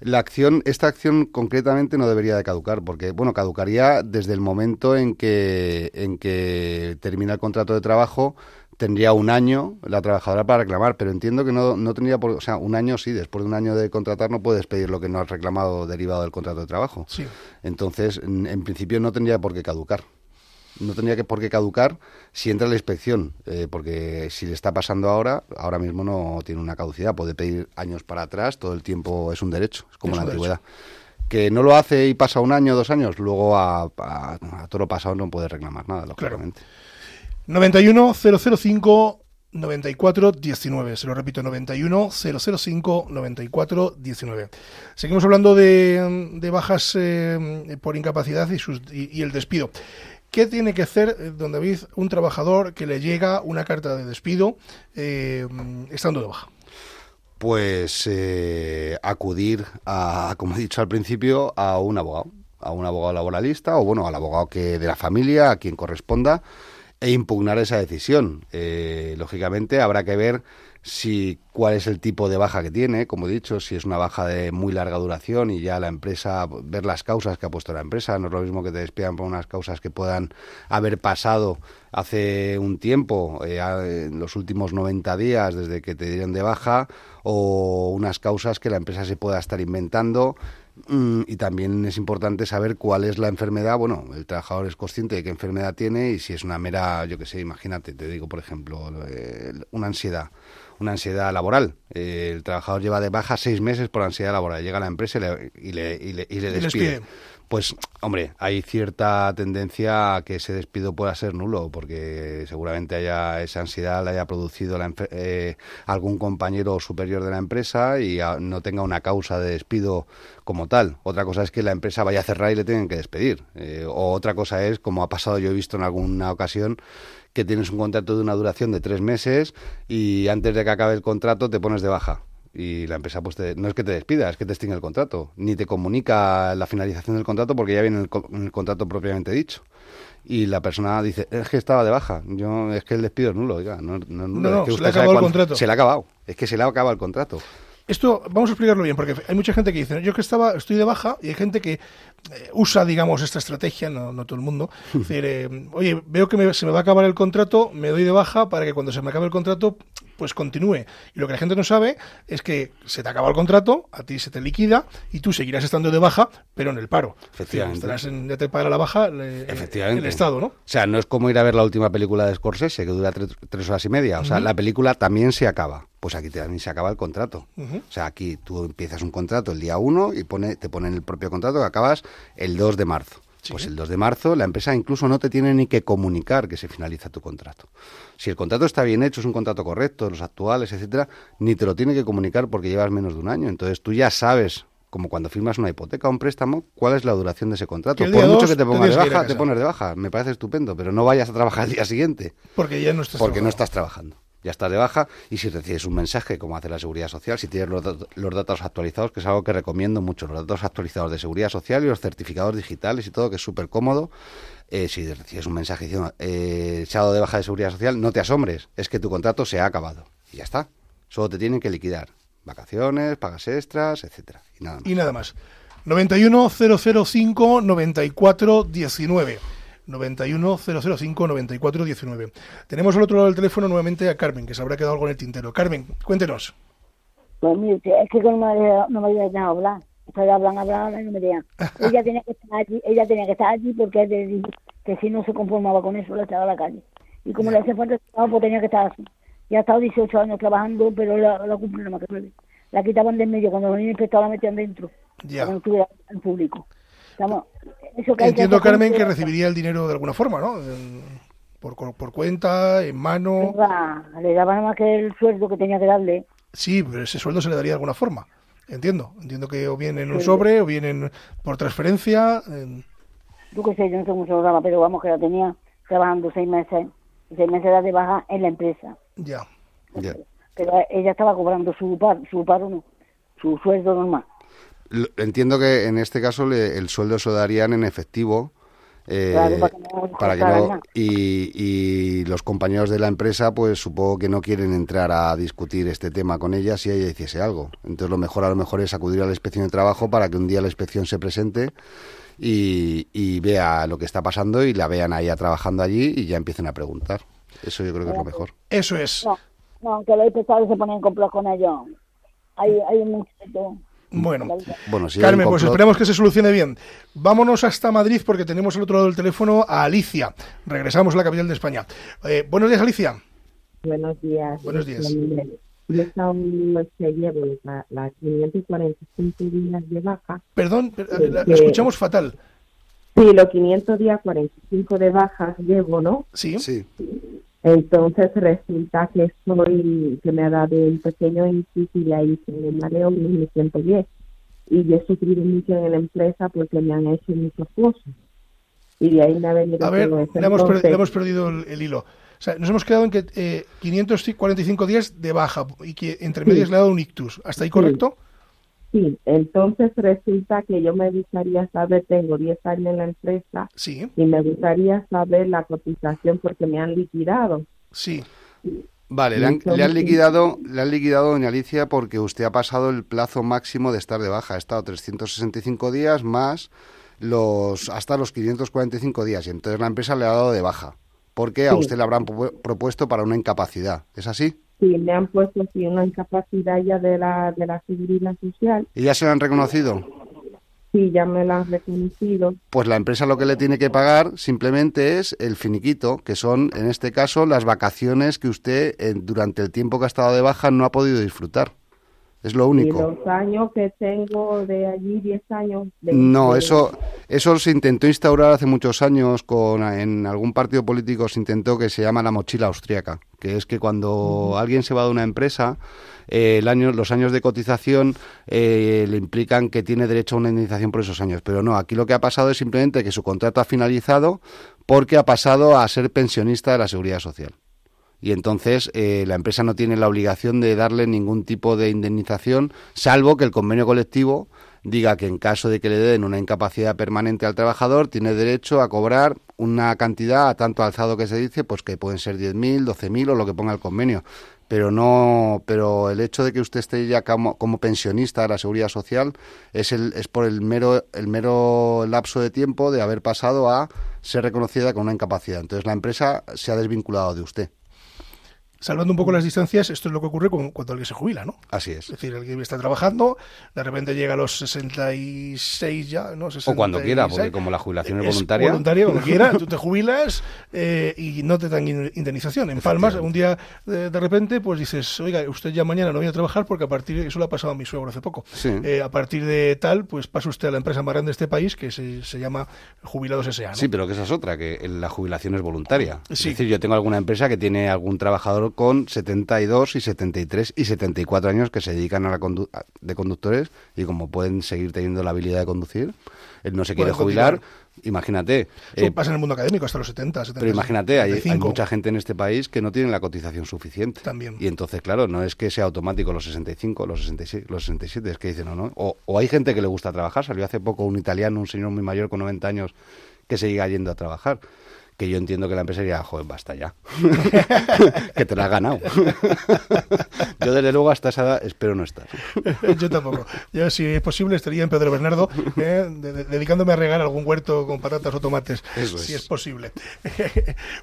La acción, esta acción concretamente no debería de caducar, porque bueno, caducaría desde el momento en que, en que termina el contrato de trabajo, tendría un año la trabajadora para reclamar, pero entiendo que no, no tendría por, o sea, un año sí, después de un año de contratar no puedes pedir lo que no has reclamado derivado del contrato de trabajo. Sí. Entonces, en principio no tendría por qué caducar no tendría que por qué caducar si entra la inspección, eh, porque si le está pasando ahora, ahora mismo no tiene una caducidad, puede pedir años para atrás, todo el tiempo es un derecho, es como la antigüedad. Que no lo hace y pasa un año, dos años, luego a, todo lo pasado no puede reclamar nada, lógicamente. Claro. 91 005 94 19. Se lo repito, 91 005 94 19. Seguimos hablando de, bajas eh, por incapacidad y, sus, y el despido. ¿Qué tiene que hacer, eh, don David, un trabajador que le llega una carta de despido eh, estando de baja? Pues eh, acudir a, como he dicho al principio, a un abogado, a un abogado laboralista o bueno, al abogado que de la familia, a quien corresponda, e impugnar esa decisión. lógicamente habrá que ver si cuál es el tipo de baja que tiene, como he dicho, si es una baja de muy larga duración y ya la empresa, ver las causas que ha puesto la empresa, no es lo mismo que te despidan por unas causas que puedan haber pasado hace un tiempo, eh, en los últimos 90 días desde que te dieron de baja, o unas causas que la empresa se pueda estar inventando. Mm, y también es importante saber cuál es la enfermedad. Bueno, el trabajador es consciente de qué enfermedad tiene y si es una mera, yo que sé, imagínate, te digo, por ejemplo, eh, una ansiedad una ansiedad laboral. Eh, el trabajador lleva de baja seis meses por ansiedad laboral. Llega a la empresa y le, y le, y le, despide. Pues, hombre, hay cierta tendencia a que ese despido pueda ser nulo, porque seguramente haya esa ansiedad la haya producido eh, algún compañero superior de la empresa y no tenga una causa de despido como tal. Otra cosa es que la empresa vaya a cerrar y le tengan que despedir. Eh, o otra cosa es, como ha pasado, yo he visto en alguna ocasión, que tienes un contrato de una duración de tres meses y antes de que acabe el contrato te pones de baja. Y la empresa pues no es que te despida, es que te extingue el contrato. Ni te comunica la finalización del contrato porque ya viene en el, contrato propiamente dicho y la persona dice, es que estaba de baja, yo es que el despido es nulo, oiga, no, no, no, se le ha acabado el contrato. Se le ha acabado, es que se le ha acabado el contrato. Esto, vamos a explicarlo bien, porque hay mucha gente que dice, yo que estaba, estoy de baja, y hay gente que eh, usa, digamos, esta estrategia, no, no todo el mundo. decir, eh, oye, veo que se me va a acabar el contrato, me doy de baja para que cuando se me acabe el contrato, pues continúe. Y lo que la gente no sabe es que se te acaba el contrato, a ti se te liquida y tú seguirás estando de baja, pero en el paro. Efectivamente. ya te paga la baja Efectivamente. el Estado, ¿no? O sea, no es como ir a ver la última película de Scorsese, que dura tres, horas y media. O sea, la película también se acaba. Pues aquí también se acaba el contrato. O sea, aquí tú empiezas un contrato el día 1 y pone, te ponen el propio contrato que acabas el 2 de marzo. Pues el 2 de marzo la empresa incluso no te tiene ni que comunicar que se finaliza tu contrato. Si el contrato está bien hecho, es un contrato correcto, los actuales, etcétera, ni te lo tiene que comunicar porque llevas menos de un año. Entonces tú ya sabes como cuando firmas una hipoteca o un préstamo, cuál es la duración de ese contrato. Por mucho que te pongas de baja, te pones de baja. Me parece estupendo, pero no vayas a trabajar el día siguiente. Porque ya no estás Porque no estás trabajando ya estás de baja y si recibes un mensaje, como hace la Seguridad Social, si tienes los, datos actualizados, que es algo que recomiendo mucho, los datos actualizados de Seguridad Social y los certificados digitales y todo, que es súper cómodo, eh, si recibes un mensaje diciendo eh, echado de baja de Seguridad Social, no te asombres, es que tu contrato se ha acabado y ya está. Solo te tienen que liquidar vacaciones, pagas extras, etcétera y nada más. Y nada más. 91 005 94 19. 91 005 94 19. Tenemos al otro lado del teléfono nuevamente a Carmen, que se habrá quedado algo en el tintero. Carmen, cuéntenos. Pues mire, es que no me, no me dejado hablar. Ustedes hablan, hablan, y no me dejan. ella tenía que estar allí, ella tenía que estar allí porque de, que si no se conformaba con eso, le estaba a la calle. Y como le hace falta trabajo, pues tenía que estar así. Ya ha estado 18 años trabajando, pero la, la cumplió más que La quitaban de en medio, cuando los niños inspectores la metían dentro. Ya. Cuando estuviera en público. Entiendo, Carmen, que recibiría el dinero de alguna forma, ¿no? Por, por cuenta, en mano. Le daba nada más que el sueldo que tenía que darle. Sí, pero ese sueldo se le daría de alguna forma. Entiendo. Entiendo que o bien en un sobre o bien por transferencia. En... Yo qué sé, yo no sé cómo se lo daba, pero vamos, que la tenía trabajando seis meses. Y seis meses de baja en la empresa. Ya. Pero ella estaba cobrando su, par, su paro, no, su sueldo normal. Entiendo que en este caso el sueldo se lo darían en efectivo. Eh, para que no, y, los compañeros de la empresa pues supongo que no quieren entrar a discutir este tema con ella si ella hiciese algo. Entonces lo mejor a lo mejor es acudir a la inspección de trabajo para que un día la inspección se presente y, vea lo que está pasando y la vean a ella trabajando allí y ya empiecen a preguntar. Eso yo creo que es lo mejor. Eso es. No, no que los inspectores se ponen complot con ellos hay, hay mucho bueno, bueno Carmen, pues esperemos que se solucione bien. Vámonos hasta Madrid porque tenemos al otro lado del teléfono a Alicia. Regresamos a la capital de España. Eh, buenos días, Alicia. Buenos días. Buenos días. Yo estaba llevo la, la 545 días de baja. Perdón, la, escuchamos fatal. Sí, los 500 días 45 de bajas llevo, ¿no? Sí. Sí. Entonces resulta que soy, que me ha dado un pequeño inciso y ahí se me mareo me siento bien. Y yo he sufrido mucho en la empresa porque me han hecho muchas cosas. Y de ahí me ha venido A ver, le hemos, hemos, perdido el, hilo. O sea, nos hemos quedado en que eh, 545 días de baja y que entre medias le ha dado un ictus. ¿Hasta ahí correcto? Sí, entonces resulta que yo me gustaría saber, tengo 10 años en la empresa sí. y me gustaría saber la cotización porque me han liquidado. Sí. Vale, le han, liquidado, le han liquidado, doña Alicia, porque usted ha pasado el plazo máximo de estar de baja. Ha estado 365 días más los hasta los 545 días y entonces la empresa le ha dado de baja porque a usted le habrán propuesto para una incapacidad. ¿Es así? Sí, me han puesto sí, una incapacidad ya de la, de la seguridad social. ¿Y ya se lo han reconocido? Sí, ya me la han reconocido. Pues la empresa lo que le tiene que pagar simplemente es el finiquito, que son, en este caso, las vacaciones que usted eh, durante el tiempo que ha estado de baja no ha podido disfrutar. Es lo único. Y los años que tengo de allí, 10 años. no, eso, eso se intentó instaurar hace muchos años con en algún partido político se intentó que se llama la mochila austríaca, que es que cuando alguien se va de una empresa, eh, el año, los años de cotización eh, le implican que tiene derecho a una indemnización por esos años. Pero no, aquí lo que ha pasado es simplemente que su contrato ha finalizado porque ha pasado a ser pensionista de la seguridad social y entonces eh, la empresa no tiene la obligación de darle ningún tipo de indemnización, salvo que el convenio colectivo diga que en caso de que le den una incapacidad permanente al trabajador, tiene derecho a cobrar una cantidad a tanto alzado que se dice, pues que pueden ser 10.000, 12.000 o lo que ponga el convenio. Pero no, pero el hecho de que usted esté ya como, como pensionista de la seguridad social es el, es por el mero, el mero lapso de tiempo de haber pasado a ser reconocida con una incapacidad. Entonces la empresa se ha desvinculado de usted. Salvando un poco las distancias, esto es lo que ocurre cuando alguien se jubila, ¿no? Así es. Es decir, alguien está trabajando, de repente llega a los 66 ya, ¿no? o cuando quiera, porque como la jubilación es, voluntaria. voluntaria, cuando quiera, tú te jubilas eh, y no te dan indemnización. En Palmas, un día de, repente, pues dices, oiga, usted ya mañana no viene a trabajar porque a partir de, eso le ha pasado a mi suegro hace poco. Eh, a partir de tal, pues pasa usted a la empresa más grande de este país, que se, se llama Jubilados S.A. Sí, pero que esa es otra, que la jubilación es voluntaria. Es decir, yo tengo alguna empresa que tiene algún trabajador con 72 y 73 y 74 años que se dedican a la de conductores y como pueden seguir teniendo la habilidad de conducir, él no se quiere jubilar, imagínate. Eso eh, pasa en el mundo académico hasta los 70, 70 Pero imagínate, hay, mucha gente en este país que no tiene la cotización suficiente. También. Y entonces, claro, no es que sea automático los 65, los 66, los 67, es que dicen, no, no. O, o hay gente que le gusta trabajar. Salió hace poco un italiano, un señor muy mayor con 90 años, que se llega yendo a trabajar que yo entiendo que la empresa diría, joder, basta ya, que te la has ganado. yo desde luego hasta esa edad espero no estar. yo tampoco. Yo si es posible estaría en Pedro Bernardo ¿eh? dedicándome a regar algún huerto con patatas o tomates, si es, posible.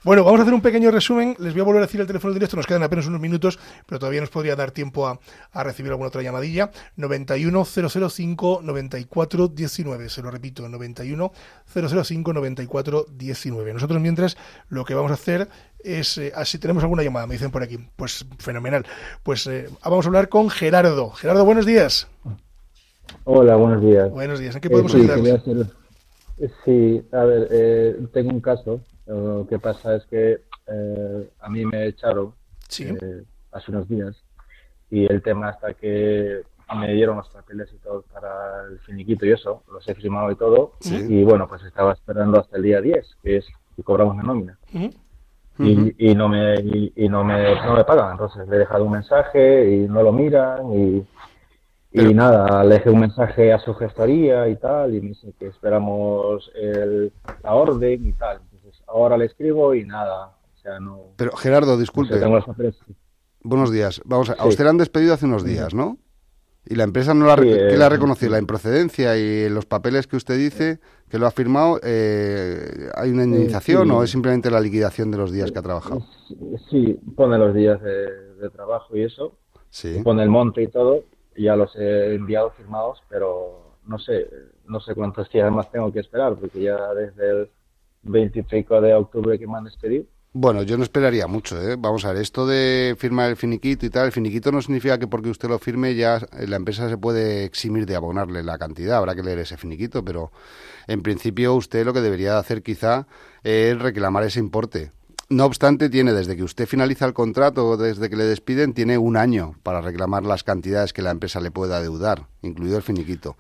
bueno, vamos a hacer un pequeño resumen. Les voy a volver a decir el teléfono directo, nos quedan apenas unos minutos, pero todavía nos podría dar tiempo a, a recibir alguna otra llamadilla. 91005 9419, se lo repito, 91005 9419. Nosotros mientras lo que vamos a hacer es, eh, así tenemos alguna llamada, me dicen por aquí, pues fenomenal. Pues eh, vamos a hablar con Gerardo. Gerardo, buenos días. Hola, buenos días. Buenos días, ¿en qué podemos eh, sí, Sí, a ver, eh, tengo un caso. Lo que pasa es que a mí me echaron hace unos días y el tema hasta que me dieron los papeles y todo para el finiquito y eso, los he firmado y todo, y bueno, pues estaba esperando hasta el día 10, que es y cobramos la nómina. y, y, no me y, no me no me pagan. Entonces le he dejado un mensaje y no lo miran y, y nada le dejé un mensaje a su gestoría y tal y me dice que esperamos el, la orden y tal. Entonces ahora le escribo y nada o sea no. Pero Gerardo disculpe. Buenos días. Vamos a, a usted le han despedido hace unos días ¿no? Y la empresa no la, ¿qué la ha reconocido? La improcedencia y los papeles que usted dice que lo ha firmado, eh, ¿hay una indemnización o es simplemente la liquidación de los días que ha trabajado? Sí, pone los días de, trabajo y eso. Sí. Pone el monte y todo. Ya los he enviado firmados, pero no sé, no sé cuántos días más tengo que esperar, porque ya desde el 25 de octubre que me han despedido bueno, yo no esperaría mucho, ¿eh? Vamos a ver, esto de firmar el finiquito y tal, el finiquito no significa que porque usted lo firme ya la empresa se puede eximir de abonarle la cantidad, habrá que leer ese finiquito, pero en principio usted lo que debería hacer quizá es reclamar ese importe. No obstante, tiene desde que usted finaliza el contrato o desde que le despiden, tiene un año para reclamar las cantidades que la empresa le pueda deudar, incluido el finiquito.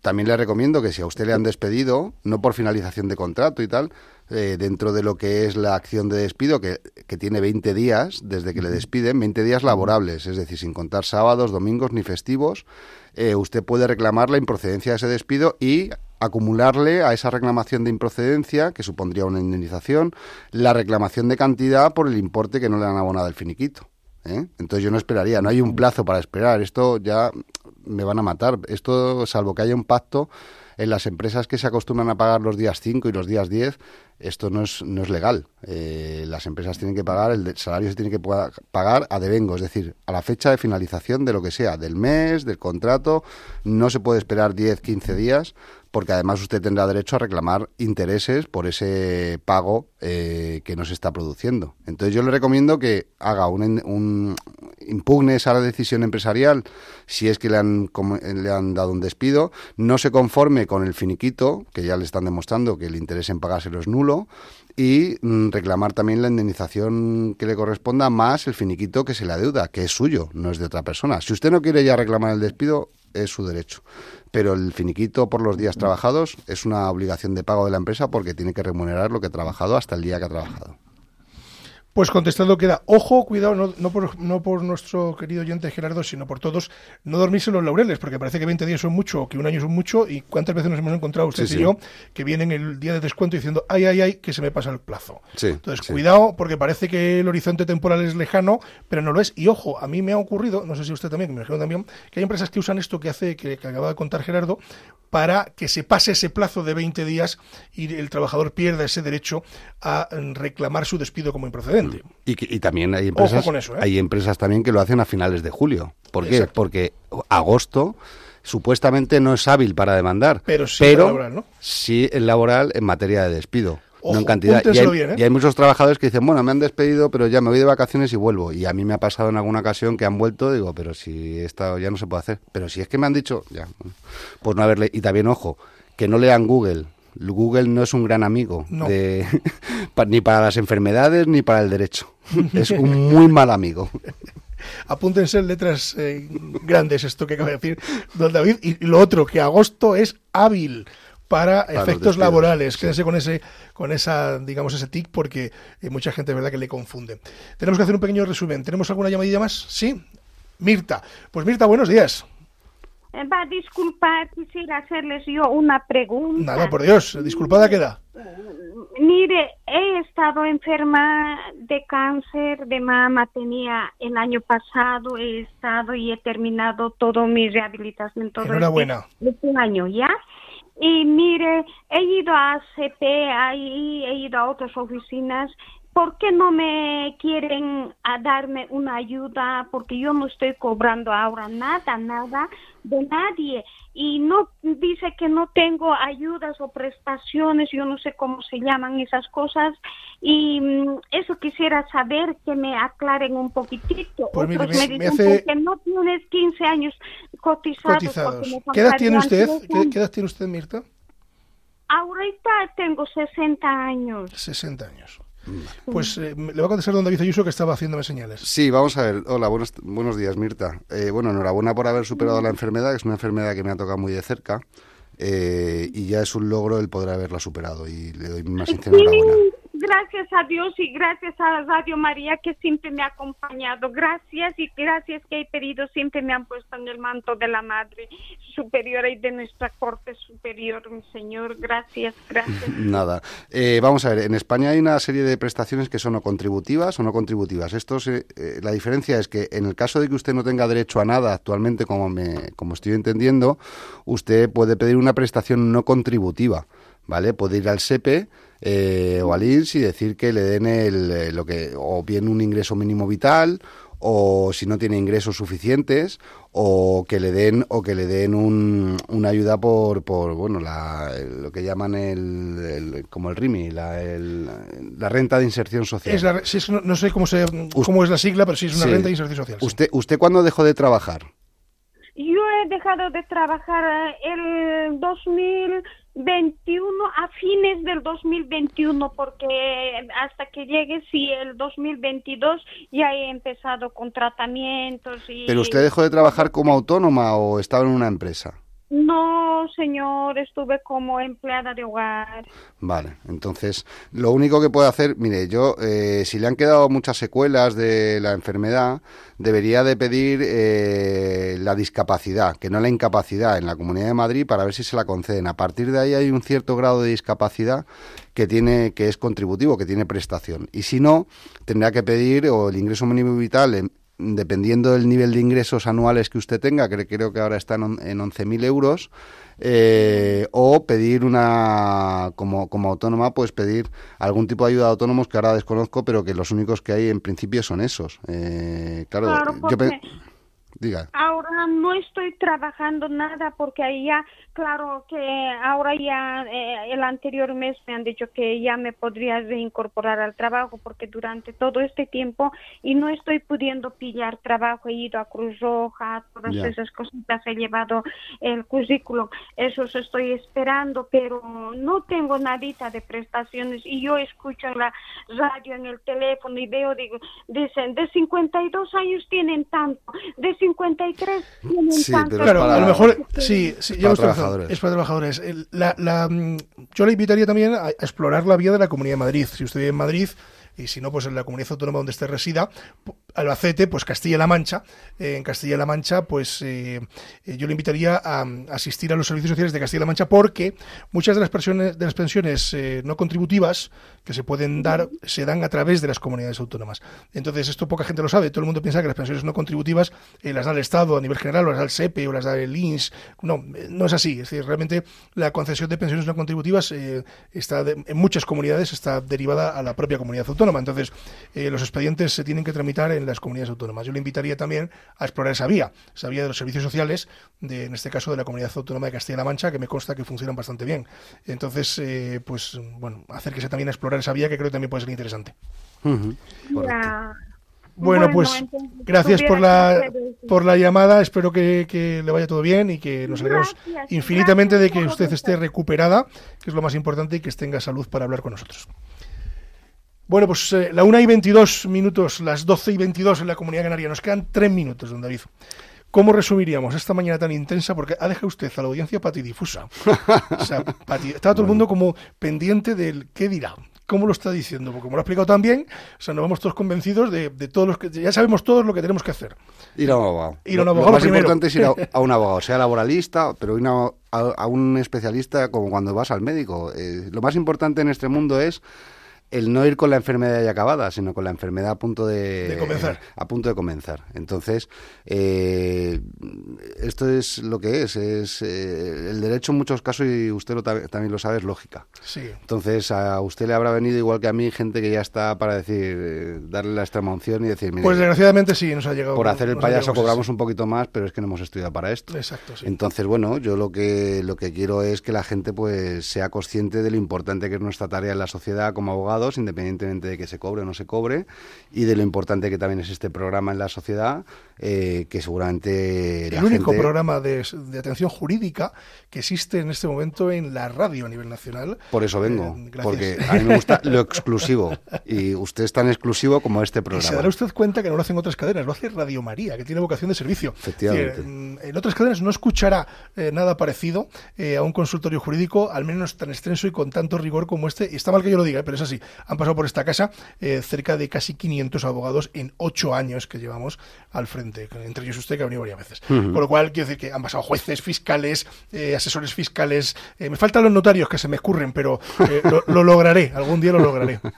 También le recomiendo que si a usted le han despedido, no por finalización de contrato y tal, eh, dentro de lo que es la acción de despido, que, que, tiene 20 días desde que le despiden, 20 días laborables, es decir, sin contar sábados, domingos ni festivos, eh, usted puede reclamar la improcedencia de ese despido y acumularle a esa reclamación de improcedencia, que supondría una indemnización, la reclamación de cantidad por el importe que no le han abonado el finiquito. ¿eh? Entonces yo no esperaría, no hay un plazo para esperar, esto ya me van a matar. Esto, salvo que haya un pacto, en las empresas que se acostumbran a pagar los días 5 y los días 10, esto no es, no es legal. Eh, las empresas tienen que pagar, el salario se tiene que pagar a devengo, es decir, a la fecha de finalización de lo que sea, del mes, del contrato, no se puede esperar 10, 15 días porque además usted tendrá derecho a reclamar intereses por ese pago eh, que no se está produciendo. Entonces yo le recomiendo que haga un, un impugne esa decisión empresarial si es que le han, le han dado un despido, no se conforme con el finiquito, que ya le están demostrando que el interés en pagárselo es y mm, reclamar también la indemnización que le corresponda más el finiquito que se le adeuda, que es suyo, no es de otra persona. Si usted no quiere ya reclamar el despido, es su derecho pero el finiquito por los días trabajados es una obligación de pago de la empresa porque tiene que remunerar lo que ha trabajado hasta el día que ha trabajado. Pues contestando queda, ojo, cuidado, no, no, por, no por nuestro querido oyente Gerardo, sino por todos, no dormirse en los laureles, porque parece que 20 días son mucho, que un año son mucho, y cuántas veces nos hemos encontrado usted y yo, que vienen el día de descuento diciendo, ay, ay, ay, que se me pasa el plazo. Entonces, cuidado, porque parece que el horizonte temporal es lejano, pero no lo es. Y ojo, a mí me ha ocurrido, no sé si usted también, me dijeron también, que hay empresas que usan esto que hace, que, que acaba de contar Gerardo, para que se pase ese plazo de 20 días y el trabajador pierda ese derecho a reclamar su despido como improcedente. Y, también hay empresas, ¿eh? hay empresas también que lo hacen a finales de julio. ¿Por qué? Porque agosto supuestamente no es hábil para demandar, pero sí laboral, ¿no? sí el laboral en materia de despido no en cantidad. ¿eh? Y hay, muchos trabajadores que dicen, bueno, me han despedido, pero ya me voy de vacaciones y vuelvo. Y a mí me ha pasado en alguna ocasión que han vuelto, digo, pero si esto ya no se puede hacer. Pero si es que me han dicho, ya, pues no haberle. Y también, ojo, que no lean Google. Google no es un gran amigo de, ni para las enfermedades ni para el derecho. Es un muy mal amigo. Apúntense en letras eh, grandes esto que acaba de decir don David. Y lo otro, que agosto es hábil para, efectos laborales. Quédense con ese, con esa, digamos, ese tic, porque hay mucha gente, verdad, que le confunde. Tenemos que hacer un pequeño resumen. ¿Tenemos alguna llamadilla más? Sí. Mirta. Pues Mirta, buenos días. Va, disculpar, quisiera hacerles yo una pregunta. Nada, por Dios, disculpada queda. Mire, he estado enferma de cáncer de mama, tenía el año pasado, he estado y he terminado todo mi rehabilitación. Todo Enhorabuena. Este, este año, ¿ya? Y mire, he ido a CP, ahí he ido a otras oficinas. ¿Por qué no me quieren a darme una ayuda? Porque yo no estoy cobrando ahora nada, nada de nadie y no dice que no tengo ayudas o prestaciones, yo no sé cómo se llaman esas cosas y mm, eso quisiera saber que me aclaren un poquitito. Pues Otros me, dicen que no tienes 15 años cotizados. ¿Qué edad tiene usted? ¿Qué, edad tiene usted, Mirta? Ahorita tengo 60 años. 60 años. Pues eh, le va a contestar don David Ayuso que estaba haciéndome señales. Sí, vamos a ver. Hola, buenos, buenos días, Mirta. Eh, bueno, enhorabuena por haber superado la enfermedad, que es una enfermedad que me ha tocado muy de cerca. Eh, y ya es un logro el poder haberla superado y le doy más sincera enhorabuena gracias a Dios y gracias a Radio María que siempre me ha acompañado. Gracias y gracias que he pedido siempre me han puesto en el manto de la Madre Superiora y de nuestra Corte Superior, mi Señor. Gracias, gracias. Nada. Eh, vamos a ver, en España hay una serie de prestaciones que son o contributivas o no contributivas. Esto eh, la diferencia es que en el caso de que usted no tenga derecho a nada actualmente, como, me, como estoy entendiendo, usted puede pedir una prestación no contributiva. ¿Vale? Puede ir al SEPE eh, o al INS y decir que le den el, eh, lo que, o bien un ingreso mínimo vital, o si no tiene ingresos suficientes, o que le den, o que le den un, una ayuda por, por bueno, la, lo que llaman el, como el RIMI, la, la renta de inserción social. Es no, sé cómo, se, cómo es la sigla, pero sí es una renta de inserción social. ¿Usted, ¿Usted cuándo dejó de trabajar? Yo he dejado de trabajar eh, el 2000 21 a fines del 2021 porque hasta que llegue si el 2022 ya he empezado con tratamientos y Pero usted dejó de trabajar como autónoma o estaba en una empresa? No, señor, estuve como empleada de hogar. Vale, entonces lo único que puedo hacer, mire, yo, eh, si le han quedado muchas secuelas de la enfermedad, debería de pedir eh, la discapacidad, que no la incapacidad, en la Comunidad de Madrid para ver si se la conceden. A partir de ahí hay un cierto grado de discapacidad que tiene que es contributivo, que tiene prestación. Y si no, tendrá que pedir o el ingreso mínimo vital en, dependiendo del nivel de ingresos anuales que usted tenga, que creo que ahora están en 11.000 euros, eh, o pedir una, como, como autónoma, pues pedir algún tipo de ayuda a autónomos que ahora desconozco, pero que los únicos que hay en principio son esos. Eh, claro, yo Ahora no estoy trabajando nada porque ahí ya, claro que ahora ya eh, el anterior mes me han dicho que ya me podría reincorporar al trabajo porque durante todo este tiempo y no estoy pudiendo pillar trabajo, he ido a Cruz Roja, todas esas cositas, he llevado el currículum, eso estoy esperando, pero no tengo nadita de prestaciones y yo escucho en la radio, en el teléfono y veo, digo, dicen, de 52 años tienen tanto, de 53 sí, Claro, a lo mejor, sí, sí para es para trabajadores. Mm, yo le invitaría también a explorar la vía de la Comunidad de Madrid. Si usted vive en Madrid, y si no, pues en la comunidad autónoma donde esté resida, Albacete, pues Castilla-La Mancha. Eh, en Castilla-La Mancha, pues eh, eh, yo le invitaría a, asistir a los servicios sociales de Castilla-La Mancha porque muchas de las pensiones, de las pensiones no contributivas que se pueden dar se dan a través de las comunidades autónomas. Entonces, esto poca gente lo sabe. Todo el mundo piensa que las pensiones no contributivas las da el Estado a nivel general, o las da el SEPE, o las da el INS. No, no es así. Es decir, realmente la concesión de pensiones no contributivas está en muchas comunidades está derivada a la propia comunidad autónoma. Entonces, los expedientes se tienen que tramitar en las comunidades autónomas. Yo le invitaría también a explorar esa vía, esa vía de los servicios sociales, de, en este caso de la comunidad autónoma de Castilla-La Mancha, que me consta que funcionan bastante bien. Entonces, eh, pues bueno, acerquese también a explorar esa vía que creo que también puede ser interesante. Bueno, pues gracias por la, por la llamada. Espero que, le vaya todo bien y que nos alegremos infinitamente de que usted esté recuperada, que es lo más importante, y que tenga salud para hablar con nosotros. Bueno, pues eh, la 1 y 22 minutos, las 12 y 22 en la Comunidad Canaria. Nos quedan 3 minutos, don David. ¿Cómo resumiríamos esta mañana tan intensa? Porque ha dejado usted a la audiencia patidifusa. O sea, estaba todo el mundo como pendiente del qué dirá. ¿Cómo lo está diciendo? Porque como lo ha explicado tan bien, o sea, nos vamos todos convencidos de, todos los que ya sabemos todos lo que tenemos que hacer. Ir a un abogado. Ir a un abogado. Lo, más importante es ir a, un abogado, sea laboralista, pero ir a, un especialista como cuando vas al médico. Eh, lo más importante en este mundo es el no ir con la enfermedad ya acabada, sino con la enfermedad a punto de, comenzar. a punto de comenzar. Entonces, eh, esto es lo que es. Es eh, el derecho en muchos casos y usted lo, también lo sabe es lógica. Sí. Entonces, a usted le habrá venido igual que a mí gente que ya está para decir eh, darle la extrema unción y decir, pues desgraciadamente sí, nos ha llegado. Por hacer el payaso cobramos un poquito más, pero es que no hemos estudiado para esto. Exacto. Sí. Entonces, bueno, yo lo que lo que quiero es que la gente pues sea consciente de lo importante que es nuestra tarea en la sociedad como abogado independientemente de que se cobre o no se cobre, y de lo importante que también es este programa en la sociedad, eh, que seguramente... El único programa de, atención jurídica que existe en este momento en la radio a nivel nacional. Por eso vengo, eh, porque a mí me gusta lo exclusivo, y usted es tan exclusivo como este programa. Y se dará usted cuenta que no lo hacen otras cadenas, lo hace Radio María, que tiene vocación de servicio. Efectivamente. en otras cadenas no escuchará eh, nada parecido a un consultorio jurídico, al menos tan extenso y con tanto rigor como este, y está mal que yo lo diga, pero es así han pasado por esta casa eh, cerca de casi 500 abogados en ocho años que llevamos al frente, entre ellos usted que ha venido varias veces. Con lo cual, quiero decir que han pasado jueces, fiscales, eh, asesores fiscales. Eh, me faltan los notarios que se me escurren, pero lo, lograré, algún día lo lograré.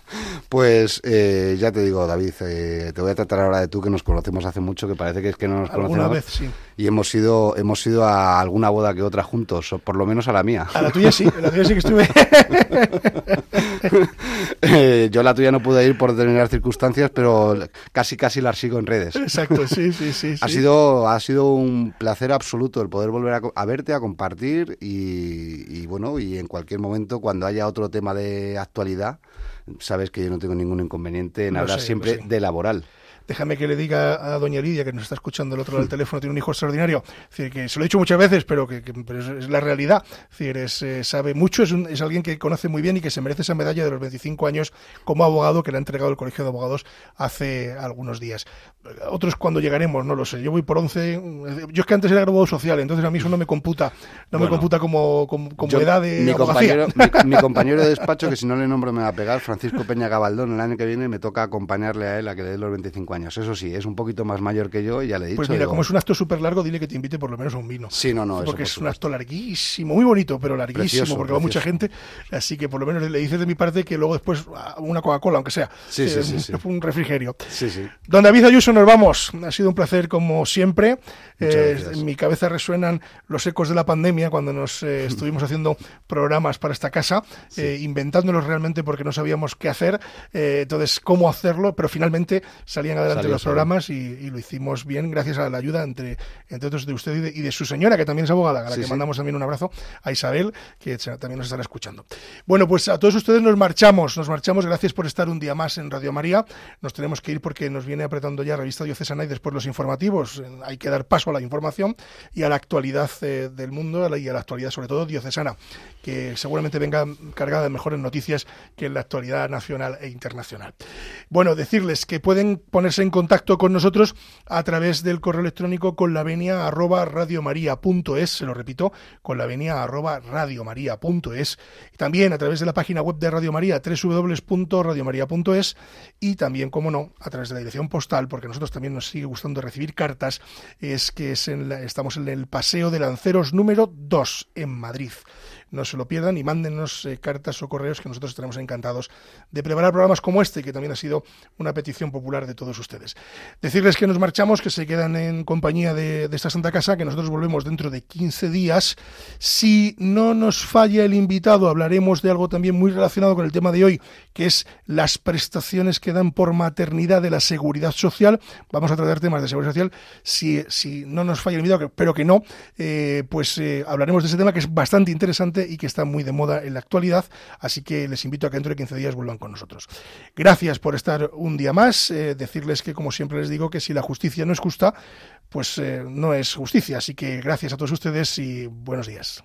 Pues ya te digo, David, te voy a tratar ahora de tú, que nos conocemos hace mucho, que parece que es que no nos conocemos. vez, sí. Y hemos ido, hemos ido a alguna boda que otra juntos, o por lo menos a la mía. A la tuya sí, a la tuya sí que estuve. Eh, yo la tuya no pude ir por determinadas circunstancias, pero casi casi la sigo en redes. Exacto, sí, sí, sí. ha, Sido, ha sido un placer absoluto el poder volver a, verte, a compartir y, bueno, y en cualquier momento cuando haya otro tema de actualidad, sabes que yo no tengo ningún inconveniente en hablar siempre de laboral déjame que le diga a doña Lidia, que nos está escuchando del otro lado del teléfono, tiene un hijo extraordinario, decir, que se lo he dicho muchas veces, pero que, es, la realidad, decir, es, eh, sabe mucho, es, es alguien que conoce muy bien y que se merece esa medalla de los 25 años como abogado que le ha entregado el Colegio de Abogados hace algunos días. Otros cuando llegaremos, no lo sé, yo voy por 11, yo es que antes era graduado social, entonces a mí eso no me computa, no me computa como, como, edad de mi compañero, mi, compañero de despacho, que si no le nombro me va a pegar, Francisco Peña Gabaldón, el año que viene me toca acompañarle a él a que le dé los 25 años. Eso sí, es un poquito más mayor que yo y ya le he dicho. Pues mira, como es un acto súper largo, dile que te invite por lo menos a un vino. Sí, no, no. Porque es un acto larguísimo, muy bonito, pero larguísimo, porque va mucha gente. Así que por lo menos le dices de mi parte que luego después ah, una Coca-Cola, aunque sea. Sí, sí, sí, Un refrigerio. Sí, sí. Don David Ayuso, nos vamos. Ha sido un placer como siempre. Eh, en mi cabeza resuenan los ecos de la pandemia cuando nos eh, estuvimos haciendo programas para esta casa, eh, inventándolos realmente porque no sabíamos qué hacer. entonces, cómo hacerlo, pero finalmente salían adelante los programas y, lo hicimos bien gracias a la ayuda entre, entre otros de usted y de, su señora, que también es abogada, a la que mandamos también un abrazo, a Isabel, que también nos estará escuchando. Bueno, pues a todos ustedes nos marchamos, nos marchamos, gracias por estar un día más en Radio María. Nos tenemos que ir porque nos viene apretando ya Revista Diocesana y después los informativos. Hay que dar paso a la información y a la actualidad eh, del mundo y a la actualidad sobre todo diocesana, que seguramente venga cargada de mejores noticias que en la actualidad nacional e internacional. Bueno, decirles que pueden ponerse en contacto con nosotros a través del correo electrónico con la venia arroba radiomaria.es, se lo repito, con la venia arroba radiomaria.es, también a través de la página web de Radio María, www.radiomaria.es, y también, como no, a través de la dirección postal, porque a nosotros también nos sigue gustando recibir cartas, es que es en estamos en el Paseo de Lanceros número 2 en Madrid no se lo pierdan y mándenos eh, cartas o correos que nosotros estaremos encantados de preparar programas como este, que también ha sido una petición popular de todos ustedes. Decirles que nos marchamos, que se quedan en compañía de, esta Santa Casa, que nosotros volvemos dentro de 15 días. Si no nos falla el invitado, hablaremos de algo también muy relacionado con el tema de hoy, que es las prestaciones que dan por maternidad de la seguridad social. Vamos a tratar temas de seguridad social. Si, si no nos falla el invitado, pero que no, eh, pues eh, hablaremos de ese tema que es bastante interesante y que está muy de moda en la actualidad, así que les invito a que dentro de 15 días vuelvan con nosotros. Gracias por estar un día más, eh, decirles que como siempre les digo que si la justicia no es justa, pues eh, no es justicia, así que gracias a todos ustedes y buenos días.